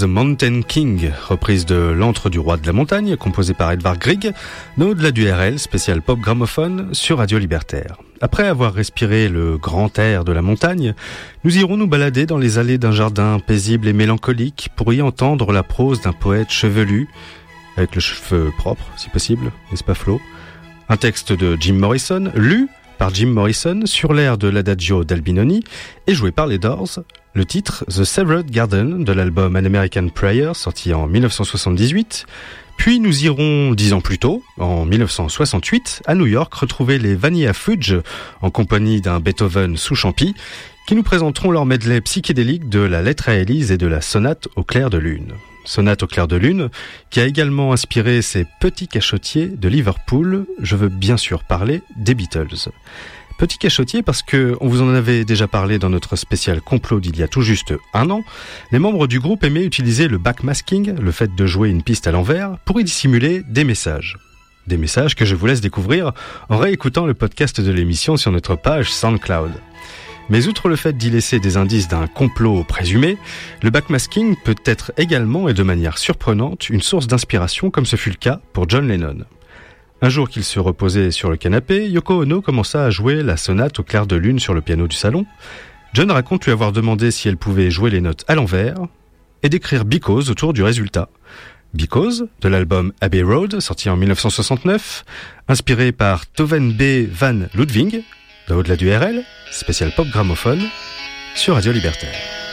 The Mountain King, reprise de L'antre du roi de la montagne, composée par Edvard Grieg, dans au-delà du RL, spécial pop gramophone sur Radio Libertaire. Après avoir respiré le grand air de la montagne, nous irons nous balader dans les allées d'un jardin paisible et mélancolique pour y entendre la prose d'un poète chevelu, avec le cheveu propre, si possible, n'est-ce pas Flo? Un texte de Jim Morrison, lu par Jim Morrison sur l'air de l'Adagio d'Albinoni et joué par les Doors, le titre The Severed Garden de l'album An American Prayer sorti en 1978. Puis nous irons dix ans plus tôt, en 1968, à New York retrouver les Vanilla Fudge en compagnie d'un Beethoven sous champi qui nous présenteront leur medley psychédélique de la lettre à Élise et de la sonate au clair de lune. Sonate au clair de lune, qui a également inspiré ces petits cachotiers de Liverpool, je veux bien sûr parler des Beatles. Petit cachotier parce que on vous en avait déjà parlé dans notre spécial complot d'il y a tout juste un an. Les membres du groupe aimaient utiliser le backmasking, le fait de jouer une piste à l'envers, pour y dissimuler des messages. Des messages que je vous laisse découvrir en réécoutant le podcast de l'émission sur notre page SoundCloud. Mais outre le fait d'y laisser des indices d'un complot présumé, le backmasking peut être également et de manière surprenante une source d'inspiration comme ce fut le cas pour John Lennon. Un jour qu'il se reposait sur le canapé, Yoko Ono commença à jouer la sonate au clair de lune sur le piano du salon. John raconte lui avoir demandé si elle pouvait jouer les notes à l'envers et d'écrire Because autour du résultat. Because, de l'album Abbey Road, sorti en 1969, inspiré par Toven B. van Ludwig, de au-delà du RL, spécial pop gramophone, sur Radio Libertaire.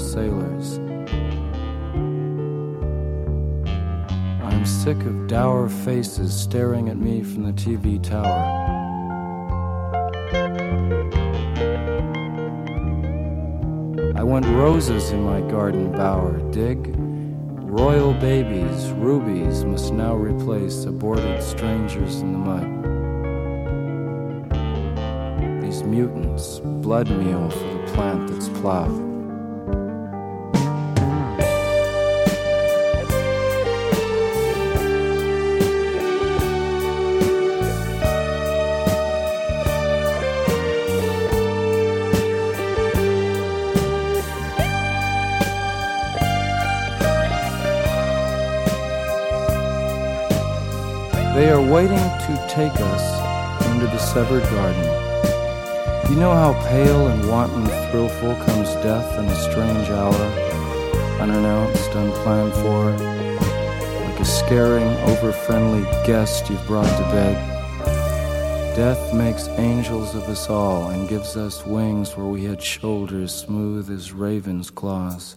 Sailors. I'm sick of dour faces staring at me from the TV tower. I want roses in my garden bower, dig. Royal babies, rubies, must now replace aborted strangers in the mud. These mutants, blood meal for the plant that's plowed. They are waiting to take us into the severed garden. You know how pale and wanton thrillful comes death in a strange hour, unannounced, unplanned for, like a scaring, over-friendly guest you've brought to bed. Death makes angels of us all and gives us wings where we had shoulders smooth as raven's claws.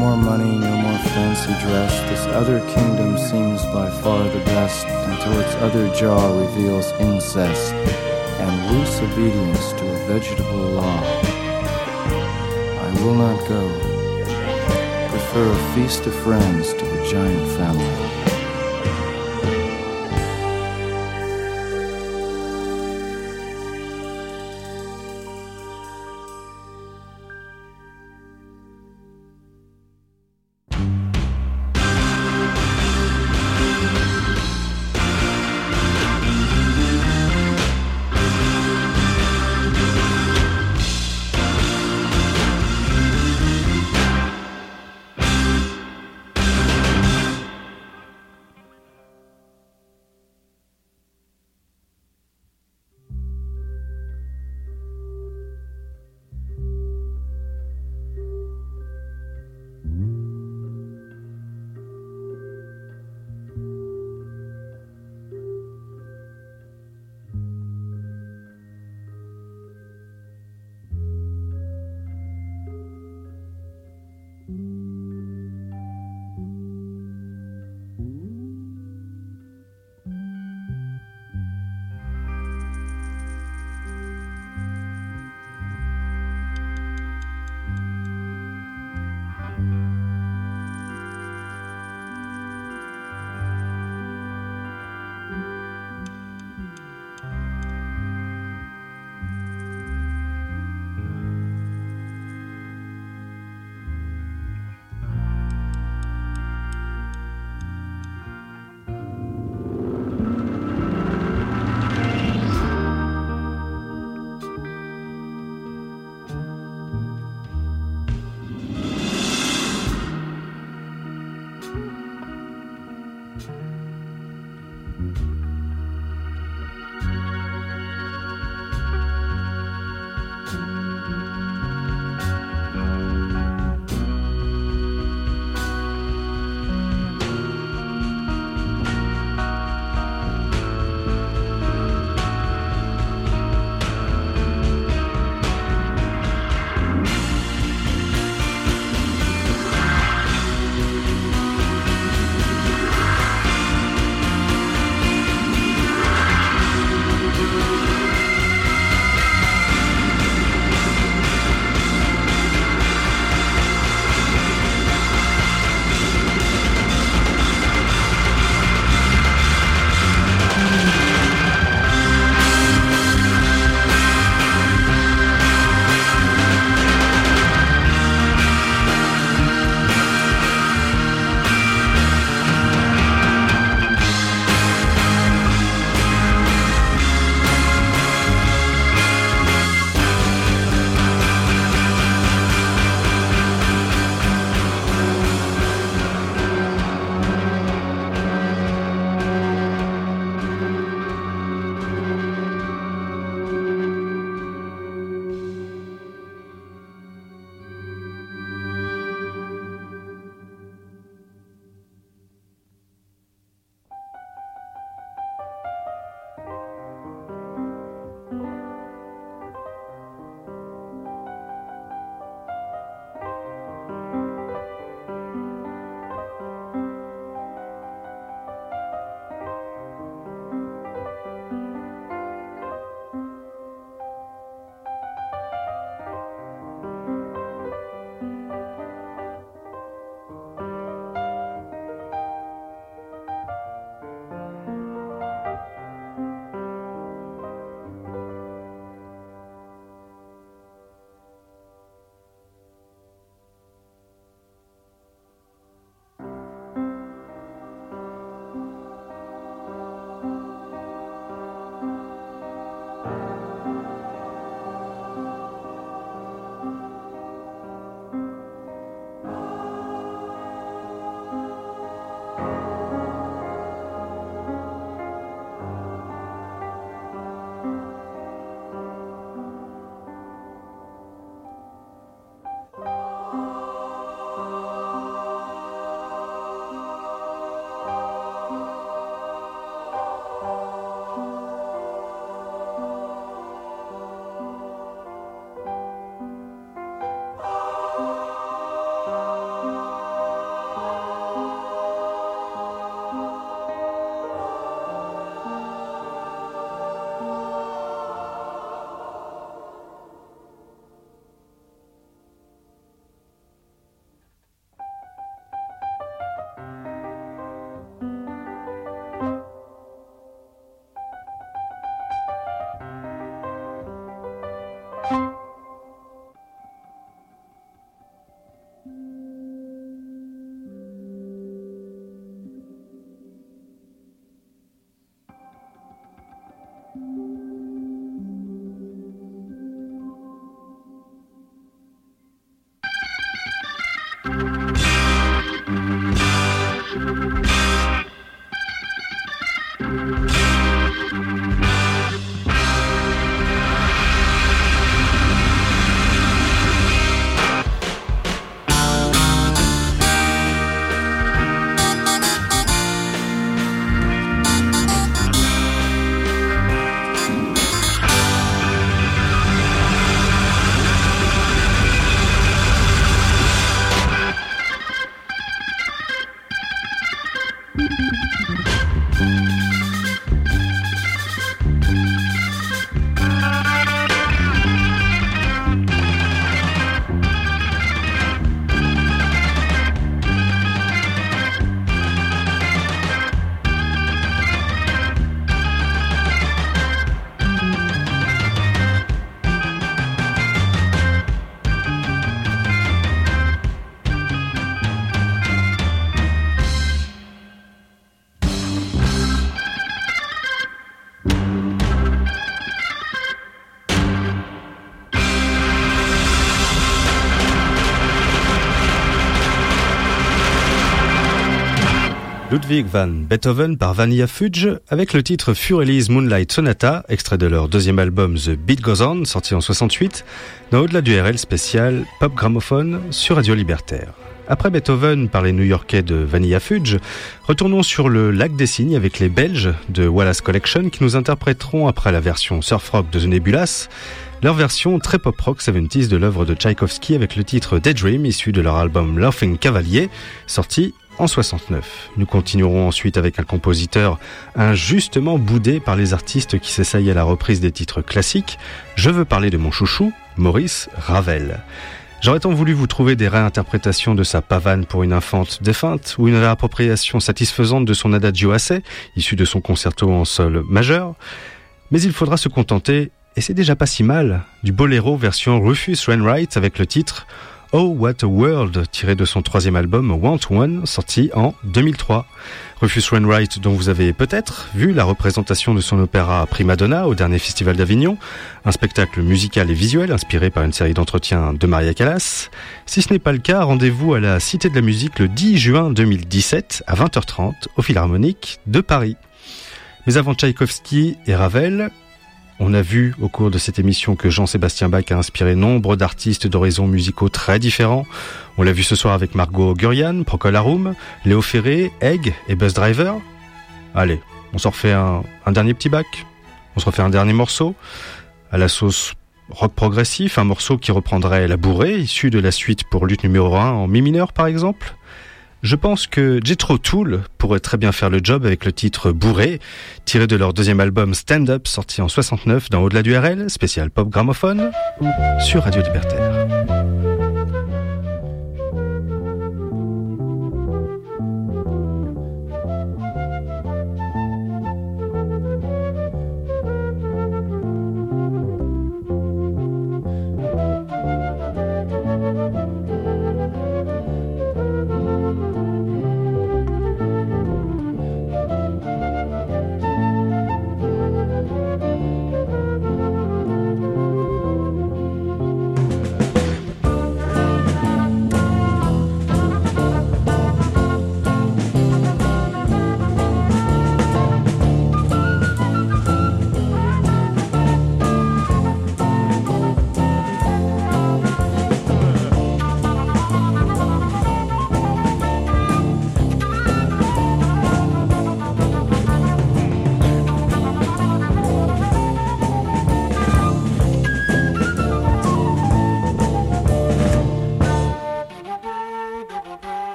More money, no more fancy dress. This other kingdom seems by far the best until its other jaw reveals incest and loose obedience to a vegetable law. I will not go. Prefer a feast of friends to a giant family. Ludwig van Beethoven par Vanilla Fudge avec le titre Furelli's Moonlight Sonata, extrait de leur deuxième album The Beat Goes On, sorti en 68, dans Au-delà du RL spécial Pop Gramophone sur Radio Libertaire. Après Beethoven par les New-Yorkais de Vanilla Fudge, retournons sur le lac des Cygnes avec les Belges de Wallace Collection qui nous interpréteront après la version surf rock de The Nebulas, leur version très pop rock 70s de l'œuvre de Tchaïkovski avec le titre Daydream issu de leur album Laughing Cavalier, sorti en 69. Nous continuerons ensuite avec un compositeur injustement boudé par les artistes qui s'essayent à la reprise des titres classiques. Je veux parler de mon chouchou, Maurice Ravel. J'aurais tant voulu vous trouver des réinterprétations de sa pavane pour une infante défunte ou une réappropriation satisfaisante de son adagio assez, issu de son concerto en sol majeur? Mais il faudra se contenter, et c'est déjà pas si mal, du boléro version Rufus Wainwright avec le titre Oh What a World, tiré de son troisième album Want One, sorti en 2003. Rufus Wainwright, dont vous avez peut-être vu la représentation de son opéra Prima Donna au dernier Festival d'Avignon, un spectacle musical et visuel inspiré par une série d'entretiens de Maria Callas. Si ce n'est pas le cas, rendez-vous à la Cité de la Musique le 10 juin 2017 à 20h30 au Philharmonique de Paris. Mais avant Tchaïkovski et Ravel, on a vu au cours de cette émission que Jean-Sébastien Bach a inspiré nombre d'artistes d'horizons musicaux très différents. On l'a vu ce soir avec Margot Gurian, Procol Harum, Léo Ferré, Egg et Buzz Driver. Allez, on s'en refait un, dernier petit bac. On se refait un dernier morceau à la sauce rock progressif, un morceau qui reprendrait la bourrée, issue de la suite pour lutte numéro 1 en mi mineur par exemple. Je pense que Jethro Tull pourrait très bien faire le job avec le titre Bourré, tiré de leur deuxième album Stand Up sorti en 69 dans Au-delà du RL, spécial pop gramophone, sur Radio Libertaire.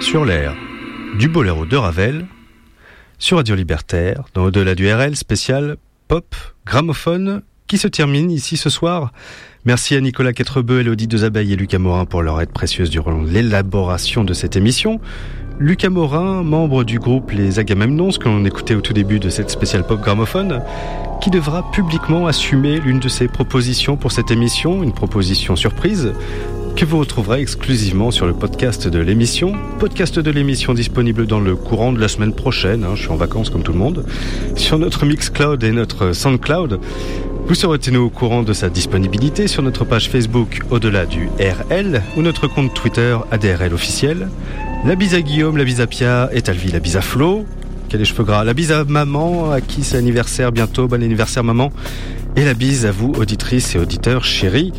Sur l'air du boléro de Ravel sur Radio Libertaire dans Au-delà du RL spécial pop gramophone qui se termine ici ce soir. Merci à Nicolas Quatrebeu, Elodie Dezabeille et Lucas Morin pour leur aide précieuse durant l'élaboration de cette émission. Lucas Morin, membre du groupe Les Agamemnons, que l'on écoutait au tout début de cette spéciale pop gramophone, qui devra publiquement assumer l'une de ses propositions pour cette émission, une proposition surprise, que vous retrouverez exclusivement sur le podcast de l'émission. Podcast de l'émission disponible dans le courant de la semaine prochaine, hein, je suis en vacances comme tout le monde, sur notre Mixcloud et notre Soundcloud. Vous serez tenu au courant de sa disponibilité sur notre page Facebook Au-delà du RL ou notre compte Twitter ADRL officiel. La bise à Guillaume, la bise à Pia et Talvi, la bise à Flo, qui a les cheveux gras? La bise à maman, à qui c'est anniversaire bientôt, bon anniversaire maman. Et la bise à vous, auditrices et auditeurs chéris.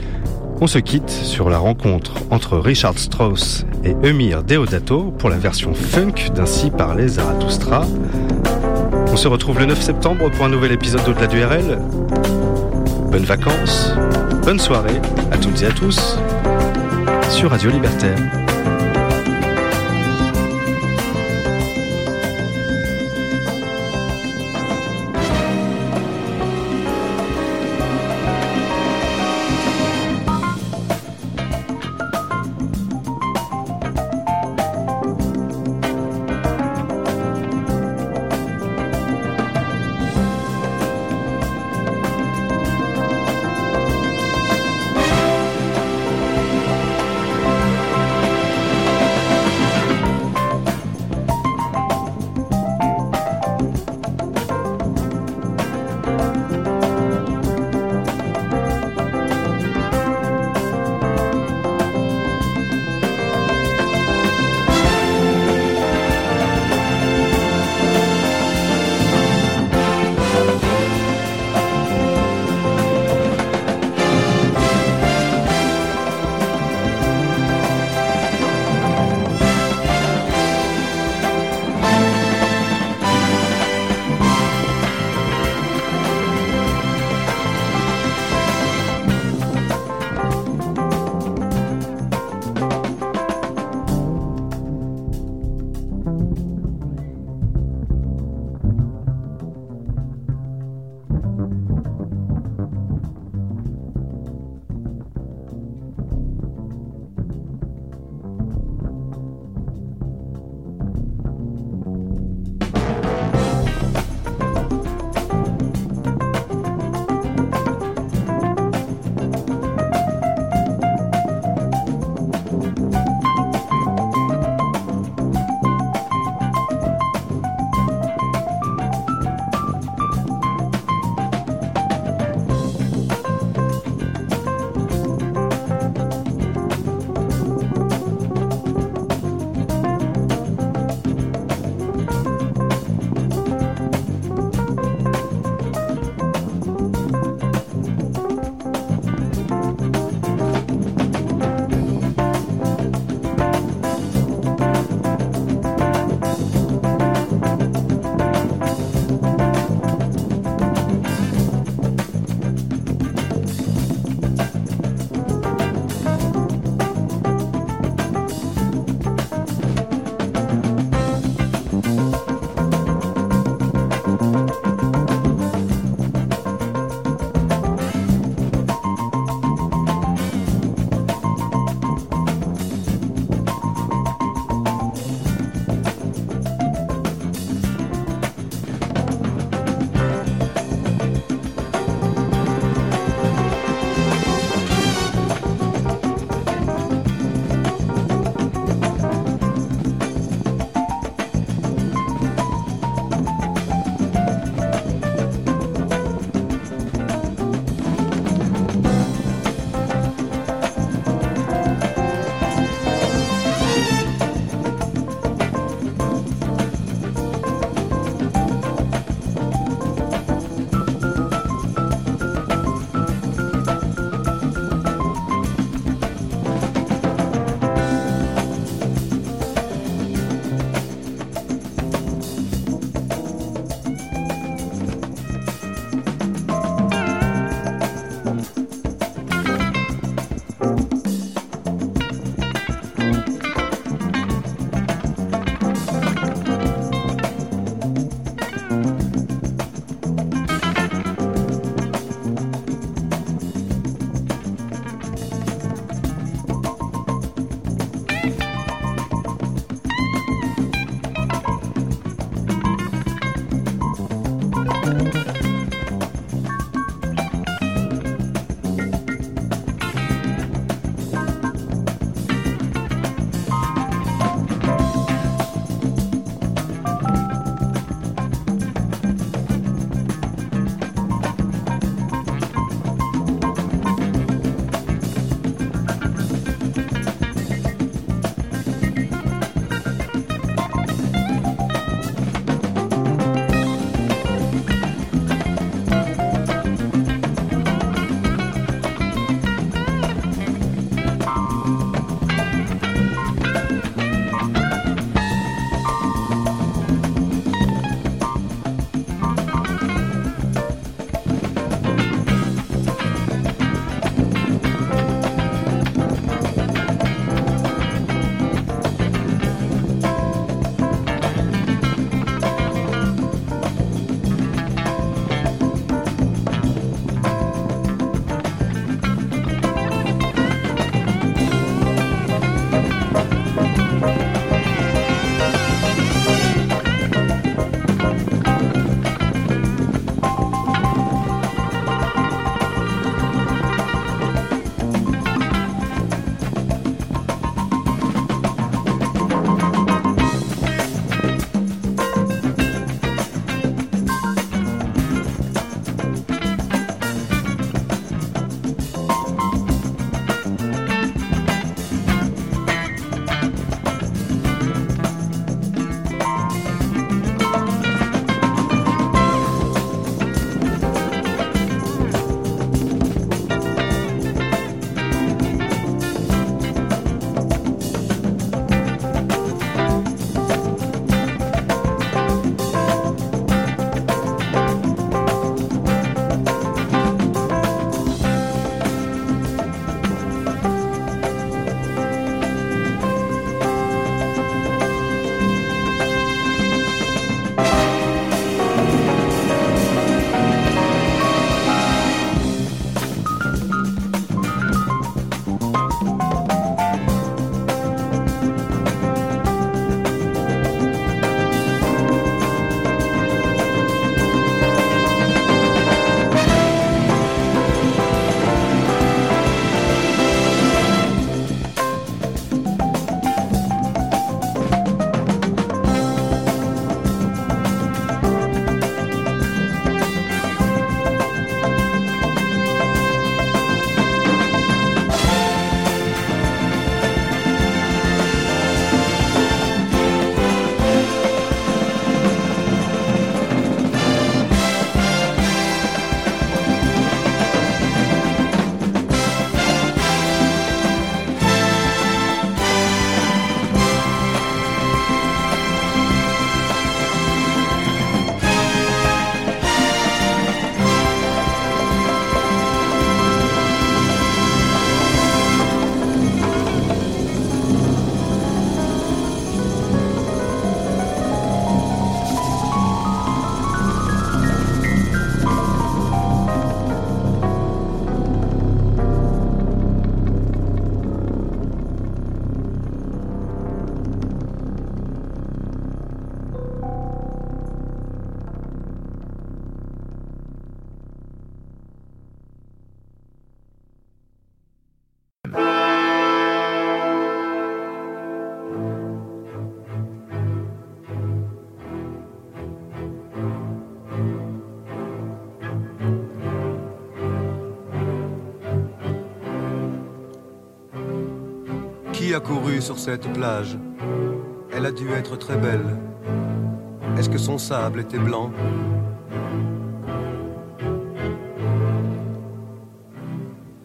On se quitte sur la rencontre entre Richard Strauss et Emir Deodato pour la version funk d'Ainsi parlait Zarathustra. On se retrouve le 9 septembre pour un nouvel épisode d'Au-delà du. Bonnes vacances, bonne soirée à toutes et à tous sur Radio Libertaire. Sur cette plage. Elle a dû être très belle. Est-ce que son sable était blanc?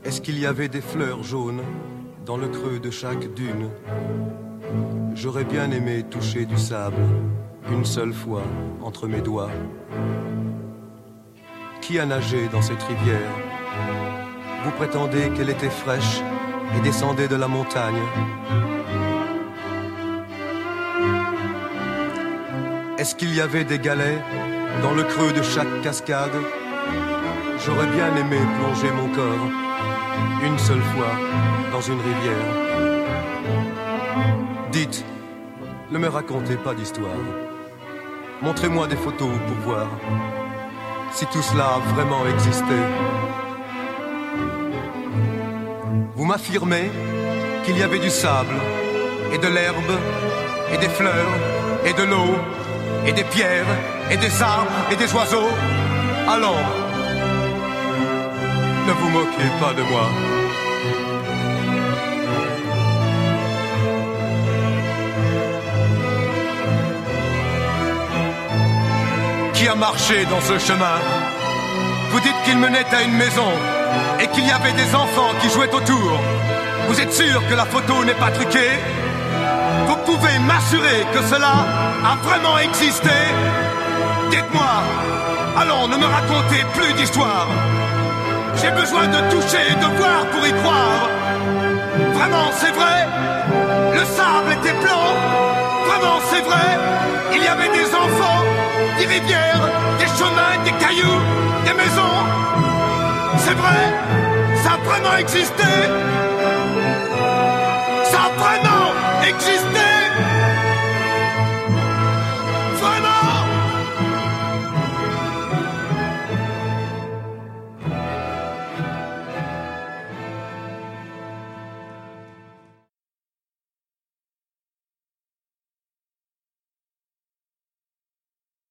Est-ce qu'il y avait des fleurs jaunes dans le creux de chaque dune? J'aurais bien aimé toucher du sable une seule fois entre mes doigts. Qui a nagé dans cette rivière? Vous prétendez qu'elle était fraîche? Et descendait de la montagne Est-ce qu'il y avait des galets dans le creux de chaque cascade? J'aurais bien aimé plonger mon corps une seule fois dans une rivière. Dites, ne me racontez pas d'histoire. Montrez-moi des photos pour voir si tout cela a vraiment existé. Vous m'affirmez qu'il y avait du sable et de l'herbe et des fleurs et de l'eau et des pierres et des arbres et des oiseaux. Allons, ne vous moquez pas de moi. Qui a marché dans ce chemin? Vous dites qu'il menait à une maison qu'il y avait des enfants qui jouaient autour. Vous êtes sûr que la photo n'est pas truquée? Vous pouvez m'assurer que cela a vraiment existé? Dites-moi, allons, ne me racontez plus d'histoire. J'ai besoin de toucher et de voir pour y croire. Vraiment, c'est vrai? Le sable était blanc Vraiment, c'est vrai? Il y avait des enfants, des rivières, des chemins, des cailloux, des maisons. C'est vrai? Ça a vraiment existé. Ça a vraiment existé.